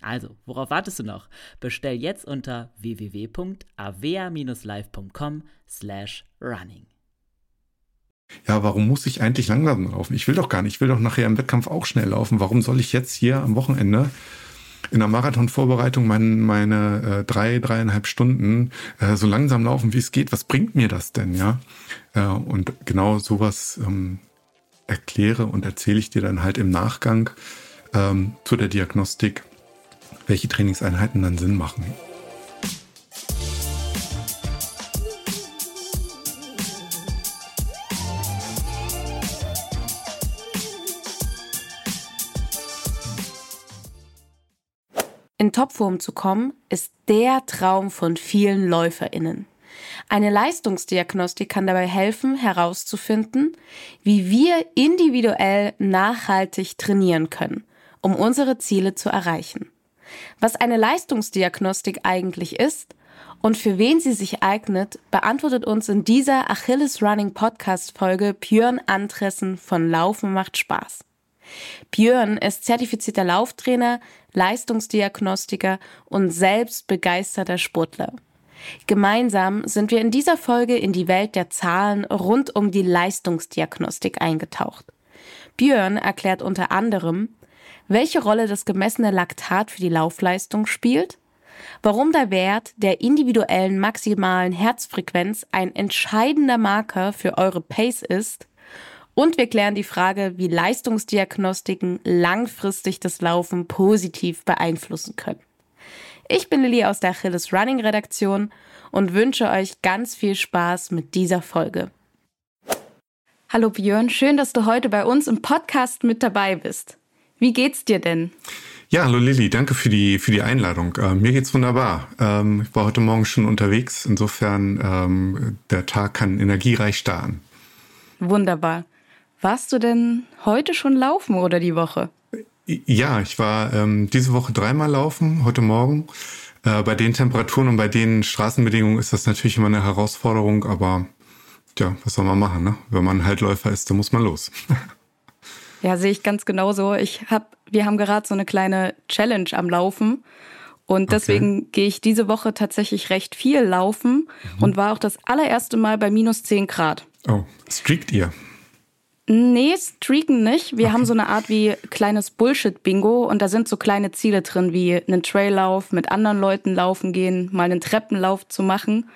Also, worauf wartest du noch? Bestell jetzt unter www.avea-live.com slash running. Ja, warum muss ich eigentlich langsam laufen? Ich will doch gar nicht. Ich will doch nachher im Wettkampf auch schnell laufen. Warum soll ich jetzt hier am Wochenende in der Marathonvorbereitung mein, meine äh, drei, dreieinhalb Stunden äh, so langsam laufen, wie es geht? Was bringt mir das denn, ja? Äh, und genau sowas ähm, erkläre und erzähle ich dir dann halt im Nachgang ähm, zu der Diagnostik welche Trainingseinheiten dann Sinn machen. In Topform zu kommen, ist der Traum von vielen Läuferinnen. Eine Leistungsdiagnostik kann dabei helfen, herauszufinden, wie wir individuell nachhaltig trainieren können, um unsere Ziele zu erreichen. Was eine Leistungsdiagnostik eigentlich ist und für wen sie sich eignet, beantwortet uns in dieser Achilles Running Podcast Folge Björn Antressen von Laufen macht Spaß. Björn ist zertifizierter Lauftrainer, Leistungsdiagnostiker und selbst begeisterter Sportler. Gemeinsam sind wir in dieser Folge in die Welt der Zahlen rund um die Leistungsdiagnostik eingetaucht. Björn erklärt unter anderem, welche Rolle das gemessene Laktat für die Laufleistung spielt, warum der Wert der individuellen maximalen Herzfrequenz ein entscheidender Marker für eure Pace ist und wir klären die Frage, wie Leistungsdiagnostiken langfristig das Laufen positiv beeinflussen können. Ich bin Lilly aus der Achilles Running Redaktion und wünsche euch ganz viel Spaß mit dieser Folge. Hallo Björn, schön, dass du heute bei uns im Podcast mit dabei bist. Wie geht's dir denn? Ja, hallo Lilly, danke für die, für die Einladung. Äh, mir geht's wunderbar. Ähm, ich war heute Morgen schon unterwegs, insofern ähm, der Tag kann energiereich starten. Wunderbar. Warst du denn heute schon laufen oder die Woche? Ja, ich war ähm, diese Woche dreimal laufen, heute Morgen. Äh, bei den Temperaturen und bei den Straßenbedingungen ist das natürlich immer eine Herausforderung, aber ja, was soll man machen, ne? Wenn man halt Läufer ist, dann muss man los. Ja, sehe ich ganz genauso. Ich hab, wir haben gerade so eine kleine Challenge am Laufen. Und deswegen okay. gehe ich diese Woche tatsächlich recht viel laufen mhm. und war auch das allererste Mal bei minus 10 Grad. Oh, streakt ihr? Nee, streaken nicht. Wir okay. haben so eine Art wie kleines Bullshit-Bingo und da sind so kleine Ziele drin, wie einen Traillauf, mit anderen Leuten laufen gehen, mal einen Treppenlauf zu machen.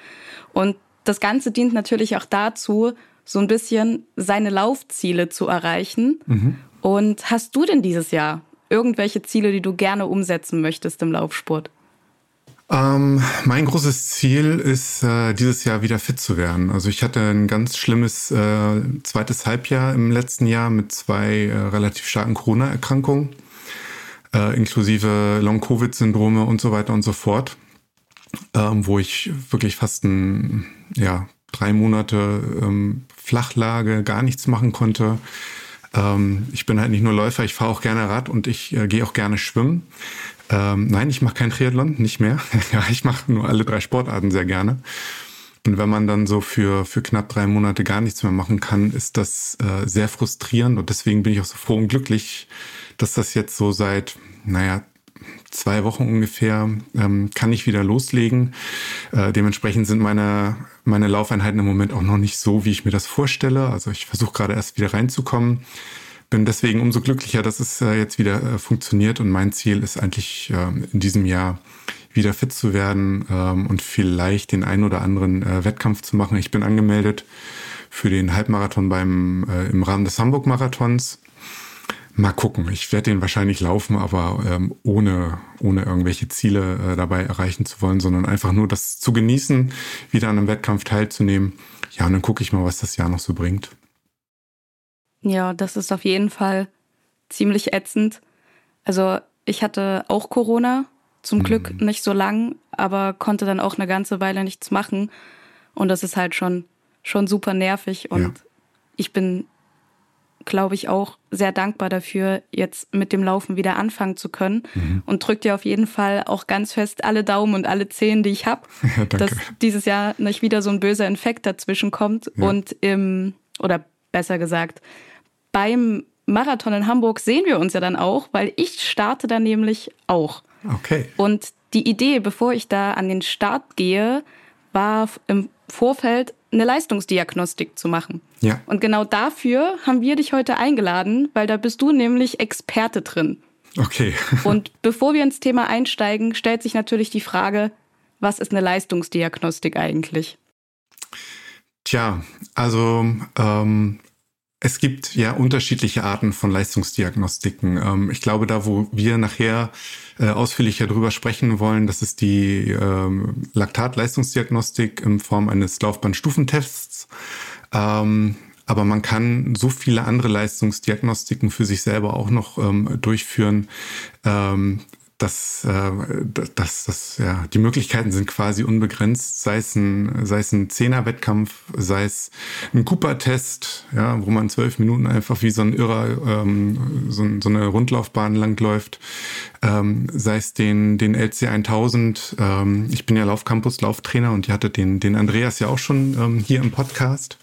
Und das Ganze dient natürlich auch dazu, so ein bisschen seine Laufziele zu erreichen. Mhm. Und hast du denn dieses Jahr irgendwelche Ziele, die du gerne umsetzen möchtest im Laufsport? Ähm, mein großes Ziel ist, äh, dieses Jahr wieder fit zu werden. Also ich hatte ein ganz schlimmes äh, zweites Halbjahr im letzten Jahr mit zwei äh, relativ starken Corona-Erkrankungen, äh, inklusive Long-Covid-Syndrome und so weiter und so fort, ähm, wo ich wirklich fast ein, ja, drei Monate ähm, Flachlage, gar nichts machen konnte. Ähm, ich bin halt nicht nur Läufer, ich fahre auch gerne Rad und ich äh, gehe auch gerne schwimmen. Ähm, nein, ich mache kein Triathlon, nicht mehr. ja, ich mache nur alle drei Sportarten sehr gerne. Und wenn man dann so für, für knapp drei Monate gar nichts mehr machen kann, ist das äh, sehr frustrierend. Und deswegen bin ich auch so froh und glücklich, dass das jetzt so seit, naja, zwei Wochen ungefähr ähm, kann ich wieder loslegen. Äh, dementsprechend sind meine, meine Laufeinheiten im Moment auch noch nicht so, wie ich mir das vorstelle. Also ich versuche gerade erst wieder reinzukommen. Bin deswegen umso glücklicher, dass es äh, jetzt wieder äh, funktioniert. Und mein Ziel ist eigentlich äh, in diesem Jahr wieder fit zu werden ähm, und vielleicht den einen oder anderen äh, Wettkampf zu machen. Ich bin angemeldet für den Halbmarathon beim äh, im Rahmen des Hamburg-Marathons. Mal gucken. Ich werde den wahrscheinlich laufen, aber ähm, ohne, ohne irgendwelche Ziele äh, dabei erreichen zu wollen, sondern einfach nur das zu genießen, wieder an einem Wettkampf teilzunehmen. Ja, und dann gucke ich mal, was das Jahr noch so bringt. Ja, das ist auf jeden Fall ziemlich ätzend. Also ich hatte auch Corona zum Glück mhm. nicht so lang, aber konnte dann auch eine ganze Weile nichts machen. Und das ist halt schon, schon super nervig. Und ja. ich bin, glaube ich, auch sehr dankbar dafür, jetzt mit dem Laufen wieder anfangen zu können. Mhm. Und drückt dir auf jeden Fall auch ganz fest alle Daumen und alle Zehen, die ich habe, ja, dass dieses Jahr nicht wieder so ein böser Infekt dazwischen kommt. Ja. Und im, oder besser gesagt, beim Marathon in Hamburg sehen wir uns ja dann auch, weil ich starte dann nämlich auch. Okay. Und die Idee, bevor ich da an den Start gehe, war im Vorfeld eine Leistungsdiagnostik zu machen. Ja. Und genau dafür haben wir dich heute eingeladen, weil da bist du nämlich Experte drin. Okay. Und bevor wir ins Thema einsteigen, stellt sich natürlich die Frage, was ist eine Leistungsdiagnostik eigentlich? Tja, also ähm, es gibt ja unterschiedliche Arten von Leistungsdiagnostiken. Ähm, ich glaube, da, wo wir nachher äh, ausführlicher drüber sprechen wollen, das ist die ähm, Laktatleistungsdiagnostik in Form eines Laufbahnstufentests. Ähm, aber man kann so viele andere Leistungsdiagnostiken für sich selber auch noch durchführen dass, äh, dass, dass ja, die Möglichkeiten sind quasi unbegrenzt, sei es ein, sei es ein Zehner-Wettkampf, sei es ein Cooper-Test, ja, wo man zwölf Minuten einfach wie so ein Irrer ähm, so, so eine Rundlaufbahn langläuft, ähm, sei es den, den LC 1000. Ähm, ich bin ja Laufcampus Lauftrainer und ihr hattet den, den Andreas ja auch schon ähm, hier im Podcast.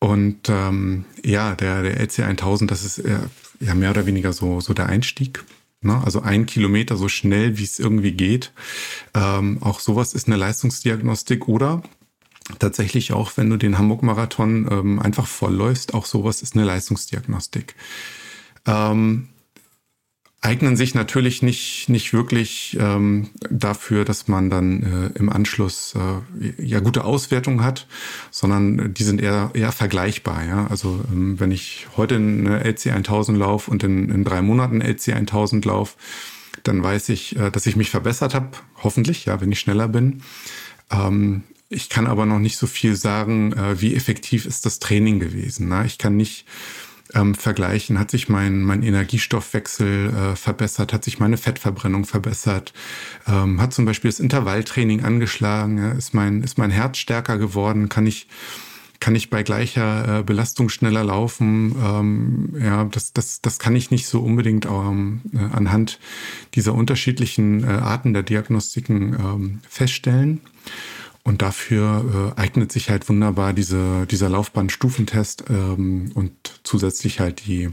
Und ähm, ja, der, der LC 1000, das ist äh, ja mehr oder weniger so, so der Einstieg. Ne? Also ein Kilometer so schnell, wie es irgendwie geht. Ähm, auch sowas ist eine Leistungsdiagnostik oder tatsächlich auch, wenn du den Hamburg-Marathon ähm, einfach vollläufst, auch sowas ist eine Leistungsdiagnostik. Ähm, eignen sich natürlich nicht, nicht wirklich ähm, dafür, dass man dann äh, im Anschluss äh, ja gute Auswertungen hat, sondern die sind eher, eher vergleichbar. Ja? Also ähm, wenn ich heute eine LC 1000 laufe und in, in drei Monaten LC 1000 laufe, dann weiß ich, äh, dass ich mich verbessert habe, hoffentlich, ja, wenn ich schneller bin. Ähm, ich kann aber noch nicht so viel sagen, äh, wie effektiv ist das Training gewesen. Ne? Ich kann nicht ähm, vergleichen, hat sich mein, mein Energiestoffwechsel äh, verbessert, hat sich meine Fettverbrennung verbessert, ähm, hat zum Beispiel das Intervalltraining angeschlagen, ja, ist, mein, ist mein Herz stärker geworden, kann ich kann ich bei gleicher äh, Belastung schneller laufen. Ähm, ja, das, das, das kann ich nicht so unbedingt ähm, äh, anhand dieser unterschiedlichen äh, Arten der Diagnostiken ähm, feststellen. Und dafür äh, eignet sich halt wunderbar diese, dieser Laufbahnstufentest ähm, und zusätzlich halt die äh,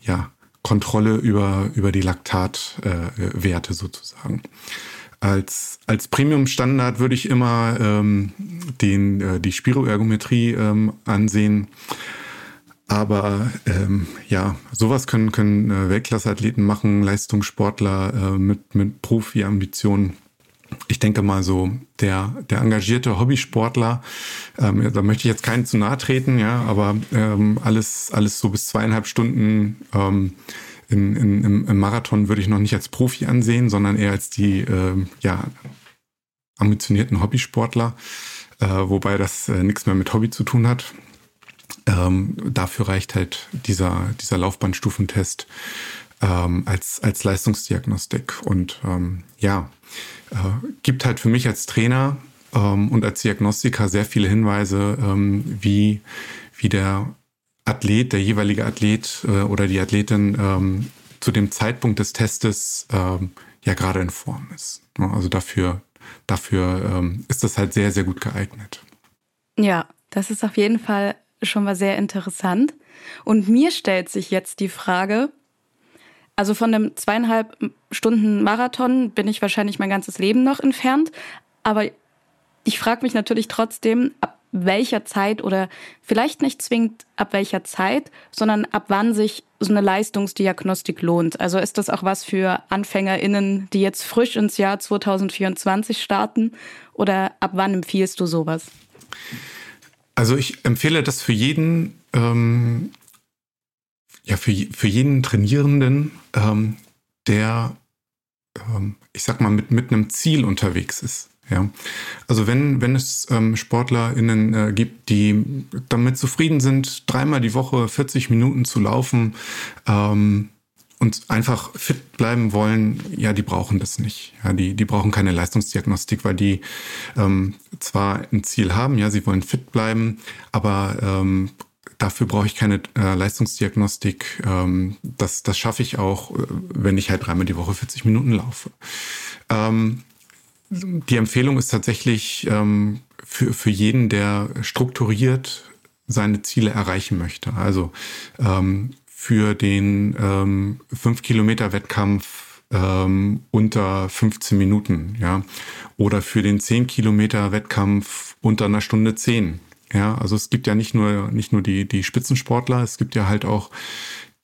ja, Kontrolle über, über die Laktatwerte äh, sozusagen. Als, als Premium-Standard würde ich immer ähm, den, äh, die Spiroergometrie ähm, ansehen. Aber ähm, ja, sowas können, können äh, Weltklasseathleten machen, Leistungssportler äh, mit, mit Profi-Ambitionen ich denke mal so, der, der engagierte Hobbysportler, ähm, da möchte ich jetzt keinen zu nahe treten, ja, aber ähm, alles, alles so bis zweieinhalb Stunden ähm, in, in, im, Marathon würde ich noch nicht als Profi ansehen, sondern eher als die ähm, ja, ambitionierten Hobbysportler, äh, wobei das äh, nichts mehr mit Hobby zu tun hat. Ähm, dafür reicht halt dieser, dieser Laufbahnstufentest ähm, als, als Leistungsdiagnostik. Und ähm, ja, äh, gibt halt für mich als Trainer ähm, und als Diagnostiker sehr viele Hinweise, ähm, wie, wie der Athlet, der jeweilige Athlet äh, oder die Athletin ähm, zu dem Zeitpunkt des Testes ähm, ja gerade in Form ist. Also dafür, dafür ist das halt sehr, sehr gut geeignet. Ja, das ist auf jeden Fall schon mal sehr interessant. Und mir stellt sich jetzt die Frage, also von einem zweieinhalb Stunden Marathon bin ich wahrscheinlich mein ganzes Leben noch entfernt. Aber ich frage mich natürlich trotzdem, ab welcher Zeit oder vielleicht nicht zwingend ab welcher Zeit, sondern ab wann sich so eine Leistungsdiagnostik lohnt. Also ist das auch was für AnfängerInnen, die jetzt frisch ins Jahr 2024 starten? Oder ab wann empfiehlst du sowas? Also ich empfehle das für jeden, ähm, ja, für, für jeden Trainierenden, ähm, der, ähm, ich sag mal, mit, mit einem Ziel unterwegs ist. Ja, also wenn, wenn es ähm, SportlerInnen äh, gibt, die damit zufrieden sind, dreimal die Woche 40 Minuten zu laufen ähm, und einfach fit bleiben wollen, ja, die brauchen das nicht. Ja, die, die brauchen keine Leistungsdiagnostik, weil die ähm, zwar ein Ziel haben, ja, sie wollen fit bleiben, aber ähm, dafür brauche ich keine äh, Leistungsdiagnostik. Ähm, das, das schaffe ich auch, äh, wenn ich halt dreimal die Woche 40 Minuten laufe. Ähm, die Empfehlung ist tatsächlich ähm, für, für jeden, der strukturiert seine Ziele erreichen möchte. Also ähm, für den ähm, 5-Kilometer-Wettkampf ähm, unter 15 Minuten, ja. Oder für den 10-Kilometer-Wettkampf unter einer Stunde 10. Ja, also es gibt ja nicht nur, nicht nur die, die Spitzensportler, es gibt ja halt auch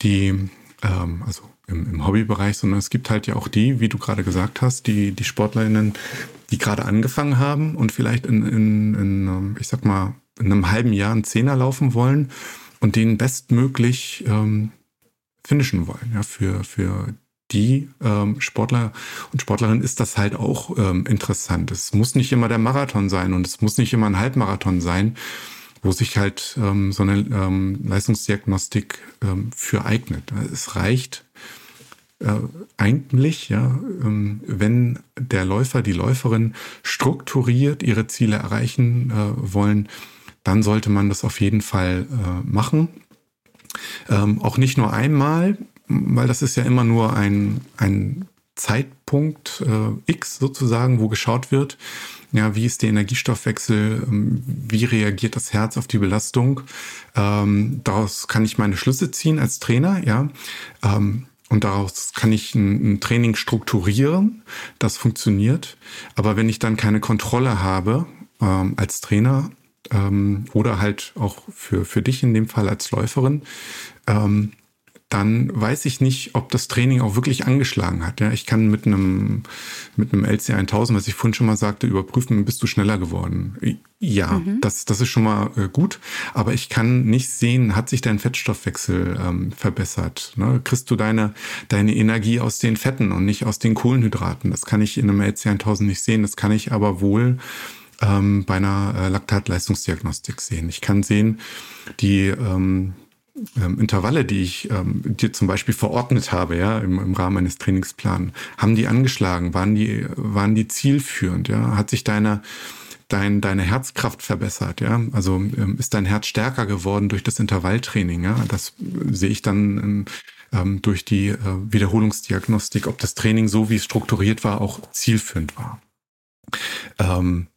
die, ähm, also im, im Hobbybereich, sondern es gibt halt ja auch die, wie du gerade gesagt hast, die, die SportlerInnen, die gerade angefangen haben und vielleicht in, in, in, ähm, ich sag mal, in einem halben Jahr einen Zehner laufen wollen und den bestmöglich ähm, finishen wollen. Ja, für, für die ähm, Sportler und Sportlerinnen ist das halt auch ähm, interessant. Es muss nicht immer der Marathon sein und es muss nicht immer ein Halbmarathon sein, wo sich halt ähm, so eine ähm, Leistungsdiagnostik ähm, für eignet. Es reicht äh, eigentlich, ja, ähm, wenn der Läufer, die Läuferin strukturiert ihre Ziele erreichen äh, wollen, dann sollte man das auf jeden Fall äh, machen. Ähm, auch nicht nur einmal, weil das ist ja immer nur ein, ein Zeitpunkt äh, X sozusagen, wo geschaut wird, ja, wie ist der Energiestoffwechsel, ähm, wie reagiert das Herz auf die Belastung. Ähm, daraus kann ich meine Schlüsse ziehen als Trainer, ja. Ähm, und daraus kann ich ein, ein, Training strukturieren, das funktioniert. Aber wenn ich dann keine Kontrolle habe ähm, als Trainer ähm, oder halt auch für, für dich in dem Fall als Läuferin, ähm, dann weiß ich nicht, ob das Training auch wirklich angeschlagen hat. Ja, ich kann mit einem, mit einem LC 1000, was ich vorhin schon mal sagte, überprüfen, bist du schneller geworden? Ja, mhm. das, das ist schon mal äh, gut. Aber ich kann nicht sehen, hat sich dein Fettstoffwechsel ähm, verbessert? Ne? Kriegst du deine, deine Energie aus den Fetten und nicht aus den Kohlenhydraten? Das kann ich in einem LC 1000 nicht sehen. Das kann ich aber wohl ähm, bei einer äh, Laktatleistungsdiagnostik sehen. Ich kann sehen, die, ähm, ähm, Intervalle, die ich ähm, dir zum Beispiel verordnet habe, ja, im, im Rahmen eines Trainingsplans, haben die angeschlagen? Waren die, waren die zielführend? Ja, hat sich deine dein, deine Herzkraft verbessert, ja. Also ähm, ist dein Herz stärker geworden durch das Intervalltraining, ja. Das sehe ich dann ähm, durch die äh, Wiederholungsdiagnostik, ob das Training so wie es strukturiert war, auch zielführend war. Ähm,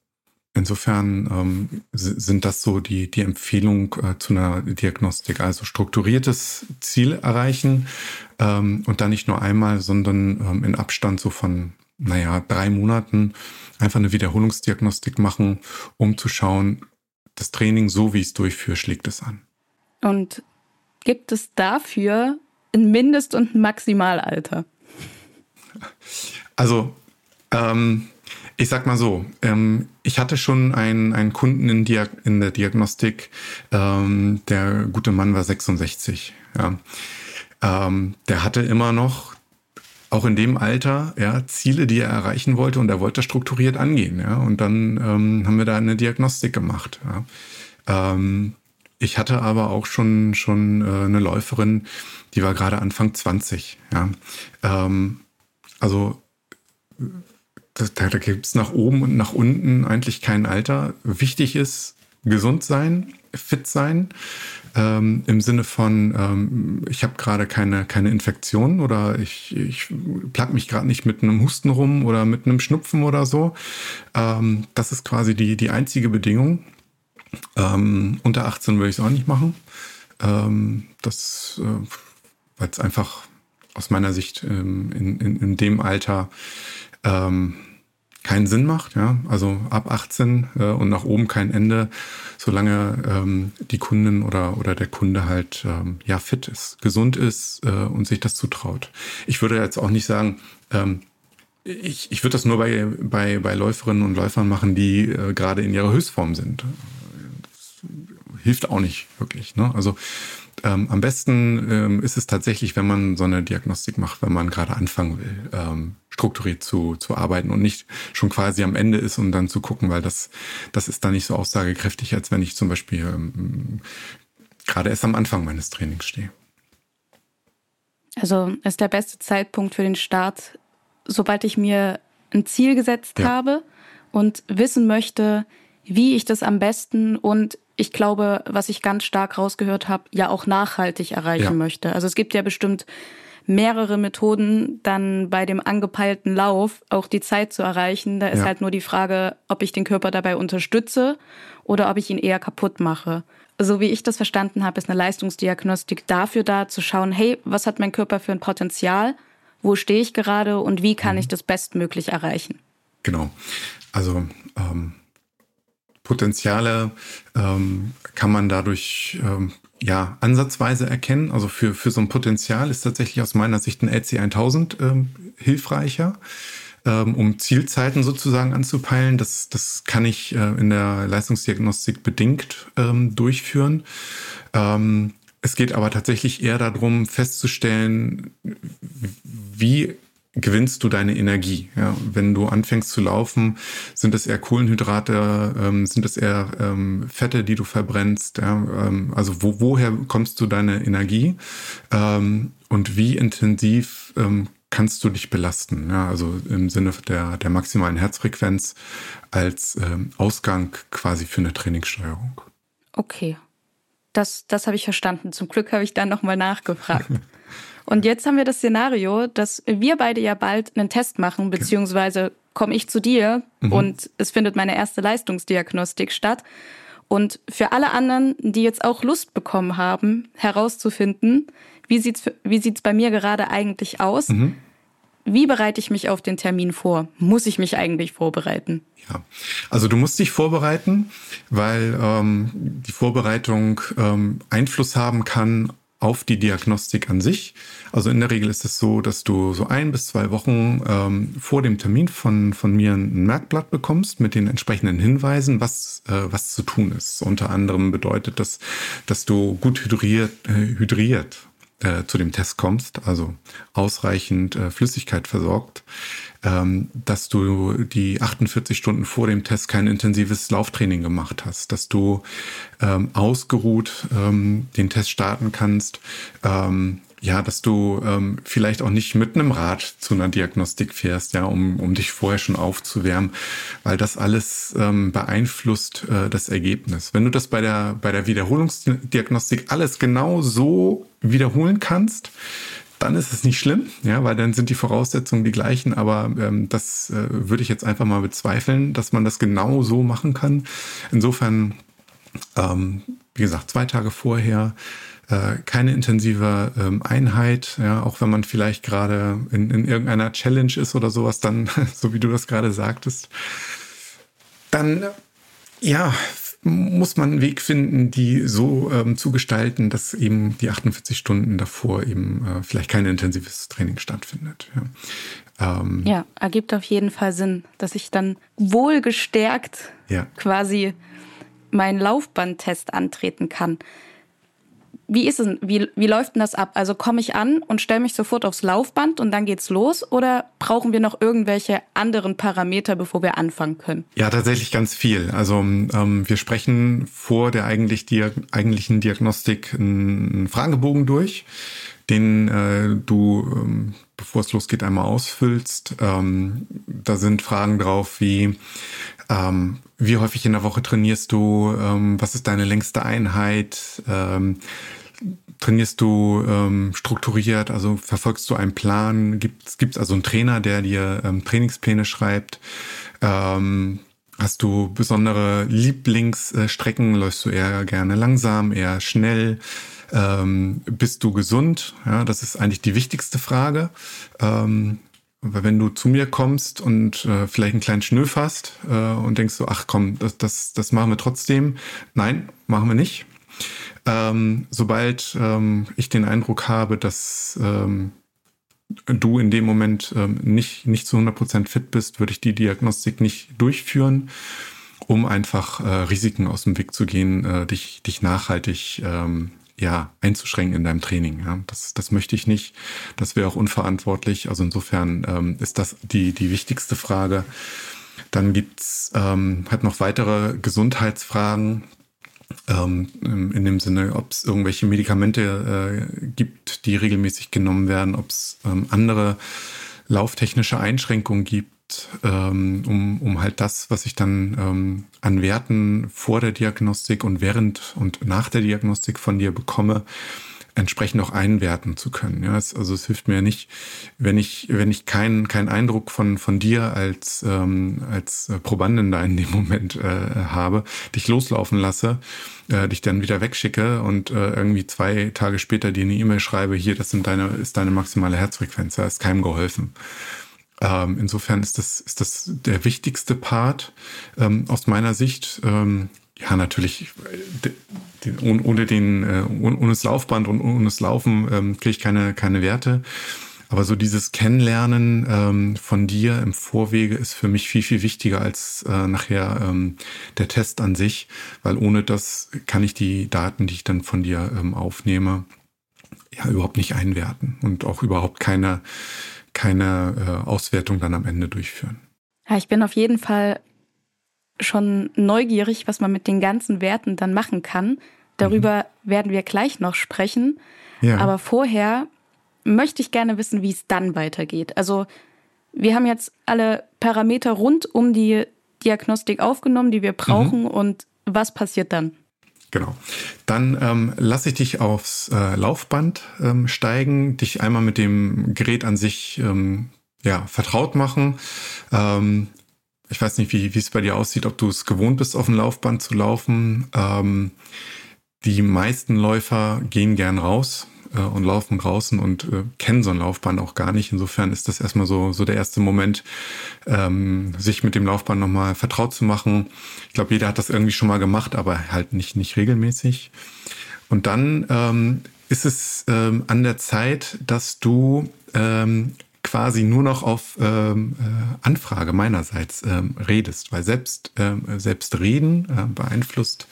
Insofern ähm, sind das so die, die Empfehlung äh, zu einer Diagnostik. Also strukturiertes Ziel erreichen ähm, und dann nicht nur einmal, sondern ähm, in Abstand so von, naja, drei Monaten einfach eine Wiederholungsdiagnostik machen, um zu schauen, das Training, so wie ich es durchführe, schlägt es an. Und gibt es dafür ein Mindest- und ein Maximalalter? Also, ähm, ich sag mal so, ähm, ich hatte schon einen, einen Kunden in, Diag in der Diagnostik, ähm, der gute Mann war 66. Ja. Ähm, der hatte immer noch, auch in dem Alter, ja, Ziele, die er erreichen wollte und er wollte strukturiert angehen. Ja. Und dann ähm, haben wir da eine Diagnostik gemacht. Ja. Ähm, ich hatte aber auch schon, schon äh, eine Läuferin, die war gerade Anfang 20. Ja. Ähm, also da, da gibt es nach oben und nach unten eigentlich kein Alter. Wichtig ist gesund sein, fit sein, ähm, im Sinne von, ähm, ich habe gerade keine, keine Infektion oder ich, ich plag mich gerade nicht mit einem Husten rum oder mit einem Schnupfen oder so. Ähm, das ist quasi die, die einzige Bedingung. Ähm, unter 18 würde ich es auch nicht machen. Ähm, das, äh, weil es einfach aus meiner Sicht ähm, in, in, in dem Alter ähm, keinen Sinn macht. Ja? Also ab 18 äh, und nach oben kein Ende, solange ähm, die Kundin oder, oder der Kunde halt ähm, ja fit ist, gesund ist äh, und sich das zutraut. Ich würde jetzt auch nicht sagen, ähm, ich, ich würde das nur bei, bei, bei Läuferinnen und Läufern machen, die äh, gerade in ihrer Höchstform sind. Das hilft auch nicht wirklich. Ne? Also ähm, am besten ähm, ist es tatsächlich, wenn man so eine Diagnostik macht, wenn man gerade anfangen will, ähm, strukturiert zu, zu arbeiten und nicht schon quasi am Ende ist und dann zu gucken, weil das, das ist dann nicht so aussagekräftig, als wenn ich zum Beispiel ähm, gerade erst am Anfang meines Trainings stehe. Also ist der beste Zeitpunkt für den Start, sobald ich mir ein Ziel gesetzt ja. habe und wissen möchte, wie ich das am besten und ich glaube, was ich ganz stark rausgehört habe, ja auch nachhaltig erreichen ja. möchte. Also es gibt ja bestimmt mehrere Methoden, dann bei dem angepeilten Lauf auch die Zeit zu erreichen. Da ist ja. halt nur die Frage, ob ich den Körper dabei unterstütze oder ob ich ihn eher kaputt mache. So wie ich das verstanden habe, ist eine Leistungsdiagnostik dafür da, zu schauen, hey, was hat mein Körper für ein Potenzial? Wo stehe ich gerade und wie kann mhm. ich das bestmöglich erreichen? Genau. Also ähm, Potenziale ähm, kann man dadurch ähm, ja ansatzweise erkennen. Also für, für so ein Potenzial ist tatsächlich aus meiner Sicht ein LC 1000 ähm, hilfreicher, ähm, um Zielzeiten sozusagen anzupeilen. Das, das kann ich äh, in der Leistungsdiagnostik bedingt ähm, durchführen. Ähm, es geht aber tatsächlich eher darum, festzustellen, wie gewinnst du deine Energie. Ja, wenn du anfängst zu laufen, sind es eher Kohlenhydrate, ähm, sind es eher ähm, Fette, die du verbrennst. Ja, ähm, also wo, woher kommst du deine Energie ähm, und wie intensiv ähm, kannst du dich belasten? Ja, also im Sinne der, der maximalen Herzfrequenz als ähm, Ausgang quasi für eine Trainingssteuerung. Okay, das, das habe ich verstanden. Zum Glück habe ich dann nochmal nachgefragt. Und jetzt haben wir das Szenario, dass wir beide ja bald einen Test machen, beziehungsweise komme ich zu dir mhm. und es findet meine erste Leistungsdiagnostik statt. Und für alle anderen, die jetzt auch Lust bekommen haben, herauszufinden, wie sieht's wie sieht's bei mir gerade eigentlich aus? Mhm. Wie bereite ich mich auf den Termin vor? Muss ich mich eigentlich vorbereiten? Ja, also du musst dich vorbereiten, weil ähm, die Vorbereitung ähm, Einfluss haben kann auf die Diagnostik an sich. Also in der Regel ist es so, dass du so ein bis zwei Wochen ähm, vor dem Termin von, von mir ein Merkblatt bekommst mit den entsprechenden Hinweisen, was, äh, was zu tun ist. Unter anderem bedeutet das, dass du gut hydriert, äh, hydriert äh, zu dem Test kommst, also ausreichend äh, Flüssigkeit versorgt ähm, dass du die 48 Stunden vor dem Test kein intensives Lauftraining gemacht hast, dass du ähm, ausgeruht ähm, den Test starten kannst, ähm, ja, dass du ähm, vielleicht auch nicht mit einem Rad zu einer Diagnostik fährst, ja, um, um dich vorher schon aufzuwärmen, weil das alles ähm, beeinflusst äh, das Ergebnis. Wenn du das bei der, bei der Wiederholungsdiagnostik alles genau so wiederholen kannst, dann ist es nicht schlimm, ja, weil dann sind die Voraussetzungen die gleichen, aber ähm, das äh, würde ich jetzt einfach mal bezweifeln, dass man das genau so machen kann. Insofern, ähm, wie gesagt, zwei Tage vorher äh, keine intensive ähm, Einheit, ja, auch wenn man vielleicht gerade in, in irgendeiner Challenge ist oder sowas, dann, so wie du das gerade sagtest, dann ja, muss man einen Weg finden, die so ähm, zu gestalten, dass eben die 48 Stunden davor eben äh, vielleicht kein intensives Training stattfindet. Ja. Ähm, ja, ergibt auf jeden Fall Sinn, dass ich dann wohlgestärkt ja. quasi meinen Laufbandtest antreten kann. Wie ist es, wie, wie läuft denn das ab? Also komme ich an und stelle mich sofort aufs Laufband und dann geht's los oder brauchen wir noch irgendwelche anderen Parameter, bevor wir anfangen können? Ja, tatsächlich ganz viel. Also ähm, wir sprechen vor der eigentlich Dia eigentlichen Diagnostik einen Fragebogen durch, den äh, du, ähm, bevor es losgeht, einmal ausfüllst. Ähm, da sind Fragen drauf wie Ähm, wie häufig in der Woche trainierst du? Ähm, was ist deine längste Einheit? Ähm, trainierst du ähm, strukturiert? Also verfolgst du einen Plan? Gibt es also einen Trainer, der dir ähm, Trainingspläne schreibt? Ähm, hast du besondere Lieblingsstrecken? Läufst du eher gerne langsam, eher schnell? Ähm, bist du gesund? Ja, das ist eigentlich die wichtigste Frage. Ähm, weil wenn du zu mir kommst und äh, vielleicht einen kleinen Schnüff hast äh, und denkst so, ach komm, das, das, das machen wir trotzdem. Nein, machen wir nicht. Ähm, sobald ähm, ich den Eindruck habe, dass ähm, du in dem Moment ähm, nicht, nicht zu 100% fit bist, würde ich die Diagnostik nicht durchführen, um einfach äh, Risiken aus dem Weg zu gehen, äh, dich, dich nachhaltig ähm, ja, einzuschränken in deinem Training. Ja. Das, das möchte ich nicht. Das wäre auch unverantwortlich. Also insofern ähm, ist das die, die wichtigste Frage. Dann gibt's ähm, halt noch weitere Gesundheitsfragen. Ähm, in dem Sinne, ob es irgendwelche Medikamente äh, gibt, die regelmäßig genommen werden, ob es ähm, andere lauftechnische Einschränkungen gibt, ähm, um, um halt das, was ich dann ähm, an Werten vor der Diagnostik und während und nach der Diagnostik von dir bekomme, entsprechend auch einwerten zu können. Ja, es, also es hilft mir nicht, wenn ich, wenn ich keinen keinen Eindruck von, von dir als, ähm, als Probandin da in dem Moment äh, habe, dich loslaufen lasse, äh, dich dann wieder wegschicke und äh, irgendwie zwei Tage später dir eine E-Mail schreibe, hier, das sind deine, ist deine maximale Herzfrequenz, da ist keinem geholfen. Ähm, insofern ist das, ist das der wichtigste Part ähm, aus meiner Sicht. Ähm, ja, natürlich, den, ohne, den, äh, ohne das Laufband und ohne das Laufen ähm, kriege ich keine, keine Werte. Aber so dieses Kennenlernen ähm, von dir im Vorwege ist für mich viel, viel wichtiger als äh, nachher ähm, der Test an sich, weil ohne das kann ich die Daten, die ich dann von dir ähm, aufnehme, ja überhaupt nicht einwerten und auch überhaupt keine keine äh, Auswertung dann am Ende durchführen. Ja, ich bin auf jeden Fall schon neugierig, was man mit den ganzen Werten dann machen kann. Darüber mhm. werden wir gleich noch sprechen. Ja. Aber vorher möchte ich gerne wissen, wie es dann weitergeht. Also wir haben jetzt alle Parameter rund um die Diagnostik aufgenommen, die wir brauchen. Mhm. Und was passiert dann? Genau. Dann ähm, lasse ich dich aufs äh, Laufband ähm, steigen, dich einmal mit dem Gerät an sich ähm, ja, vertraut machen. Ähm, ich weiß nicht, wie es bei dir aussieht, ob du es gewohnt bist, auf dem Laufband zu laufen. Ähm, die meisten Läufer gehen gern raus äh, und laufen draußen und äh, kennen so ein Laufband auch gar nicht. Insofern ist das erstmal so, so der erste Moment, ähm, sich mit dem Laufband nochmal vertraut zu machen. Ich glaube, jeder hat das irgendwie schon mal gemacht, aber halt nicht, nicht regelmäßig. Und dann ähm, ist es ähm, an der Zeit, dass du ähm, quasi nur noch auf ähm, äh, Anfrage meinerseits ähm, redest, weil selbst, ähm, selbst Reden äh, beeinflusst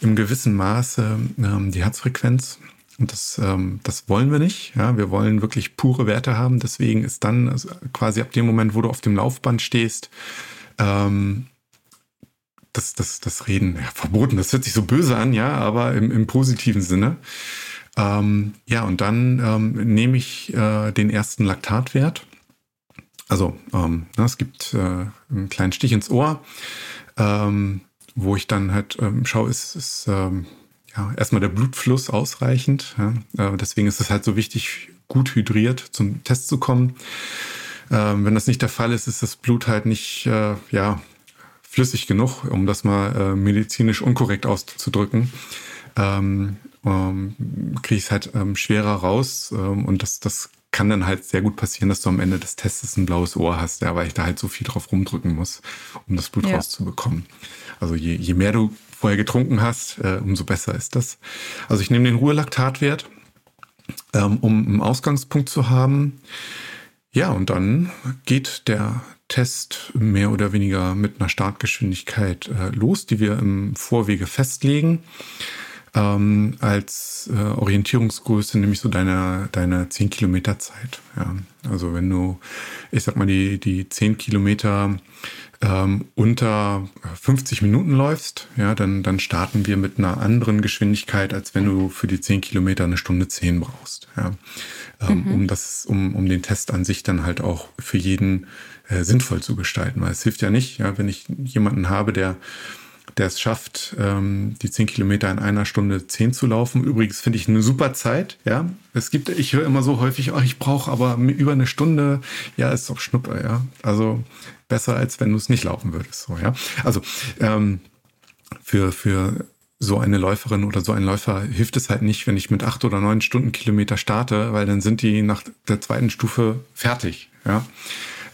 im gewissen Maße ähm, die Herzfrequenz und das, ähm, das wollen wir nicht. Ja, wir wollen wirklich pure Werte haben. Deswegen ist dann also quasi ab dem Moment, wo du auf dem Laufband stehst, ähm, das, das, das Reden ja, verboten. Das hört sich so böse an, ja, aber im, im positiven Sinne. Ähm, ja, und dann ähm, nehme ich äh, den ersten Laktatwert. Also, ähm, na, es gibt äh, einen kleinen Stich ins Ohr, ähm, wo ich dann halt ähm, schaue, ist, ist ähm, ja, erstmal der Blutfluss ausreichend. Ja. Äh, deswegen ist es halt so wichtig, gut hydriert zum Test zu kommen. Ähm, wenn das nicht der Fall ist, ist das Blut halt nicht äh, ja, flüssig genug, um das mal äh, medizinisch unkorrekt auszudrücken. Ähm, ähm, kriege ich es halt ähm, schwerer raus ähm, und das, das kann dann halt sehr gut passieren, dass du am Ende des Tests ein blaues Ohr hast, ja, weil ich da halt so viel drauf rumdrücken muss, um das Blut ja. rauszubekommen. Also je, je mehr du vorher getrunken hast, äh, umso besser ist das. Also ich nehme den Ruhelaktatwert, ähm, um einen Ausgangspunkt zu haben. Ja, und dann geht der Test mehr oder weniger mit einer Startgeschwindigkeit äh, los, die wir im Vorwege festlegen. ähm, als äh, Orientierungsgröße, nämlich so deine, deine 10 Kilometer Zeit. Ja. Also wenn du, ich sag mal, die, die 10 Kilometer ähm, unter 50 Minuten läufst, ja, dann, dann starten wir mit einer anderen Geschwindigkeit, als wenn du für die 10 Kilometer eine Stunde 10 brauchst. Ja. Ähm, mhm. um das, um, um den Test an sich dann halt auch für jeden äh, sinnvoll zu gestalten. Weil es hilft ja nicht, ja, wenn ich jemanden habe, der der es schafft, ähm, die 10 Kilometer in einer Stunde 10 zu laufen. Übrigens finde ich eine super Zeit. Ja, es gibt, ich höre immer so häufig, oh, ich brauche aber über eine Stunde. Ja, ist doch Schnuppe. Ja, also besser als wenn du es nicht laufen würdest. So, ja, also ähm, für für so eine Läuferin oder so ein Läufer hilft es halt nicht, wenn ich mit acht oder neun Stundenkilometer starte, weil dann sind die nach der zweiten Stufe fertig. Ja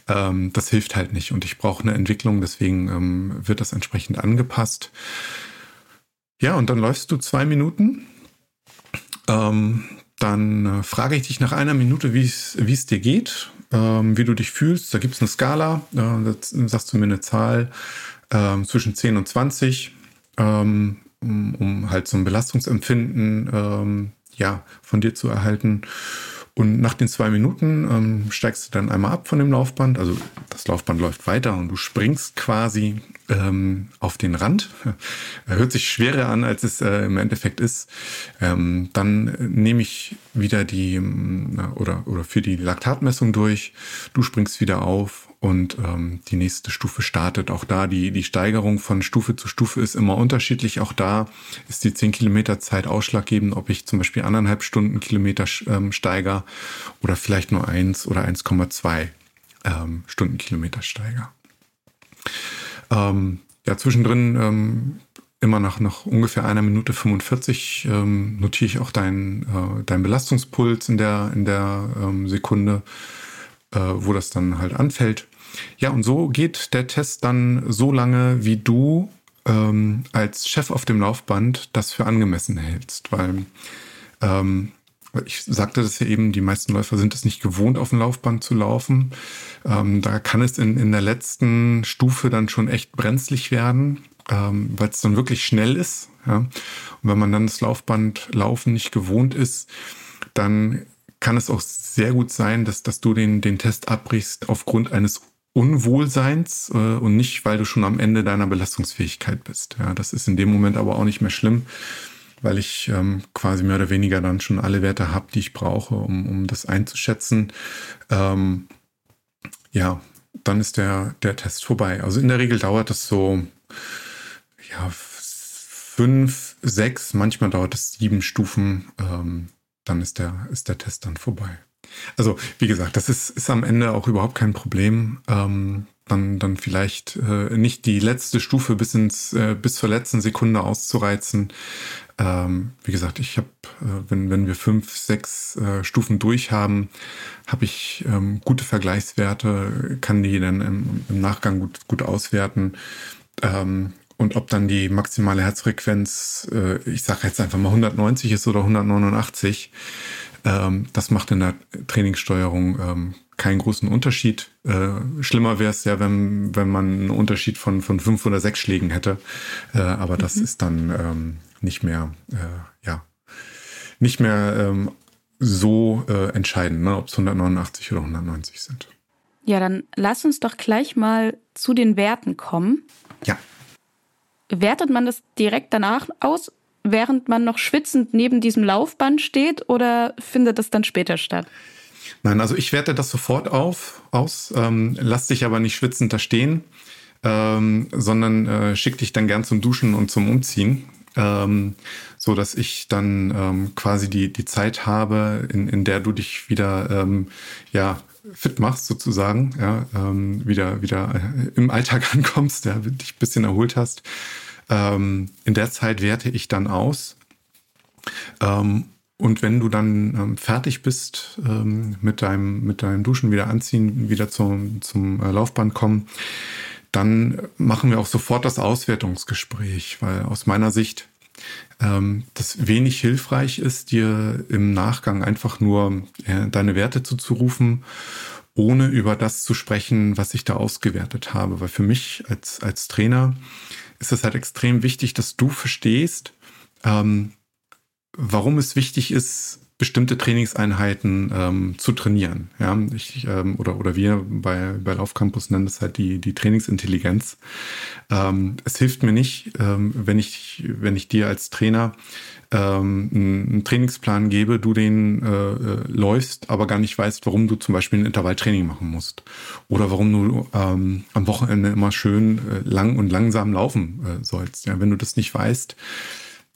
ähm, das hilft halt nicht. Und ich brauche eine Entwicklung, deswegen ähm, wird das entsprechend angepasst. Ja, und dann läufst du zwei Minuten. Ähm, dann äh, frage ich dich nach einer Minute, wie es dir geht, ähm, wie du dich fühlst. Da gibt es eine Skala, äh, da sagst du mir eine Zahl äh, zwischen 10 und 20, ähm, um, um, halt so ein Belastungsempfinden ähm, ja, von dir zu erhalten. Und nach den zwei Minuten ähm, steigst du dann einmal ab von dem Laufband. Also das Laufband läuft weiter und du springst quasi ähm, auf den Rand. Hört sich schwerer an, als es äh, im Endeffekt ist. Ähm, dann nehme ich wieder die ähm, oder, oder für die Laktatmessung durch. Du springst wieder auf und ähm, die nächste Stufe startet. Auch da die, die Steigerung von Stufe zu Stufe ist immer unterschiedlich. Auch da ist die 10 Kilometer Zeit ausschlaggebend, ob ich zum Beispiel anderthalb Stunden Kilometer ähm, steiger oder vielleicht nur eins oder 1,2 ähm, Stundenkilometer steiger. Ähm, ja, zwischendrin ähm, immer nach, nach ungefähr einer Minute 45 ähm, notiere ich auch deinen äh, dein Belastungspuls in der, in der ähm, Sekunde, äh, wo das dann halt anfällt. Ja, und so geht der Test dann so lange, wie du ähm, als Chef auf dem Laufband das für angemessen hältst, weil ähm, ich sagte das ja eben, die meisten Läufer sind es nicht gewohnt, auf dem Laufband zu laufen. Ähm, da kann es in, in der letzten Stufe dann schon echt brenzlig werden, ähm, weil es dann wirklich schnell ist. Ja? Und wenn man dann das Laufband laufen nicht gewohnt ist, dann kann es auch sehr gut sein, dass, dass du den, den Test abbrichst aufgrund eines Unwohlseins äh, und nicht, weil du schon am Ende deiner Belastungsfähigkeit bist. Ja, das ist in dem Moment aber auch nicht mehr schlimm, weil ich ähm, quasi mehr oder weniger dann schon alle Werte habe, die ich brauche, um, um das einzuschätzen. Ähm, ja, dann ist der, der Test vorbei. Also in der Regel dauert das so ja, fünf, sechs, manchmal dauert es sieben Stufen. Ähm, dann ist der, ist der Test dann vorbei. Also, wie gesagt, das ist, ist am Ende auch überhaupt kein Problem. Ähm, dann, dann vielleicht äh, nicht die letzte Stufe bis ins, äh, bis zur letzten Sekunde auszureizen. Ähm, wie gesagt, ich habe, äh, wenn, wenn wir fünf, sechs äh, Stufen durch haben, habe ich ähm, gute Vergleichswerte, kann die dann im, im Nachgang gut, gut auswerten. Ähm, und ob dann die maximale Herzfrequenz, äh, ich sage jetzt einfach mal 190 ist oder 189, ähm, das macht in der Trainingssteuerung ähm, keinen großen Unterschied. Äh, schlimmer wäre es ja, wenn, wenn man einen Unterschied von, von fünf oder sechs Schlägen hätte. Äh, aber das mhm. ist dann ähm, nicht mehr, äh, ja, nicht mehr ähm, so äh, entscheidend, ne, ob es 189 oder 190 sind. Ja, dann lass uns doch gleich mal zu den Werten kommen. Ja. Wertet man das direkt danach aus während man noch schwitzend neben diesem Laufband steht oder findet das dann später statt? Nein, also ich werte das sofort auf, aus, ähm, lass dich aber nicht schwitzend da stehen, ähm, sondern äh, schick dich dann gern zum Duschen und zum Umziehen, ähm, so dass ich dann ähm, quasi die, die Zeit habe, in, in der du dich wieder ähm, ja, fit machst sozusagen, ja, ähm, wieder, wieder äh, im Alltag ankommst, ja, dich ein bisschen erholt hast ähm, in der Zeit werte ich dann aus. Ähm, und wenn du dann ähm, fertig bist ähm, mit, deinem, mit deinem Duschen, wieder anziehen, wieder zum, zum äh, Laufband kommen, dann machen wir auch sofort das Auswertungsgespräch, weil aus meiner Sicht ähm, das wenig hilfreich ist, dir im Nachgang einfach nur äh, deine Werte zuzurufen, ohne über das zu sprechen, was ich da ausgewertet habe. Weil für mich als, als Trainer ist es halt extrem wichtig, dass du verstehst, ähm, warum es wichtig ist, bestimmte Trainingseinheiten ähm, zu trainieren. Ja, ich, ähm, oder, oder wir bei, bei Laufcampus nennen das halt die, die Trainingsintelligenz. Ähm, es hilft mir nicht, ähm, wenn, ich, wenn ich dir als Trainer ähm, einen Trainingsplan gebe, du den äh, äh, läufst, aber gar nicht weißt, warum du zum Beispiel ein Intervalltraining machen musst. Oder warum du ähm, am Wochenende immer schön äh, lang und langsam laufen äh, sollst. Ja, wenn du das nicht weißt,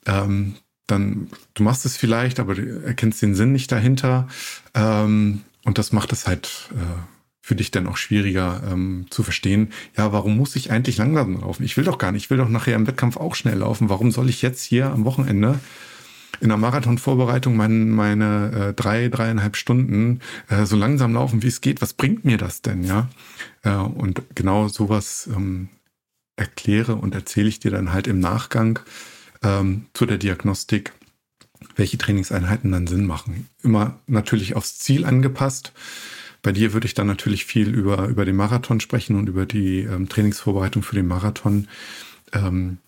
ähm, dann du machst es vielleicht, aber du erkennst den Sinn nicht dahinter. Ähm, und das macht es halt äh, für dich dann auch schwieriger ähm, zu verstehen. Ja, warum muss ich eigentlich langsam laufen? Ich will doch gar nicht, ich will doch nachher im Wettkampf auch schnell laufen. Warum soll ich jetzt hier am Wochenende in der Marathonvorbereitung meine, meine äh, drei, dreieinhalb Stunden äh, so langsam laufen, wie es geht? Was bringt mir das denn, ja? Äh, und genau sowas ähm, erkläre und erzähle ich dir dann halt im Nachgang ähm, zu der Diagnostik, welche Trainingseinheiten dann Sinn machen. Immer natürlich aufs Ziel angepasst. Bei dir würde ich dann natürlich viel über, über den Marathon sprechen und über die ähm, Trainingsvorbereitung für den Marathon. Ähm,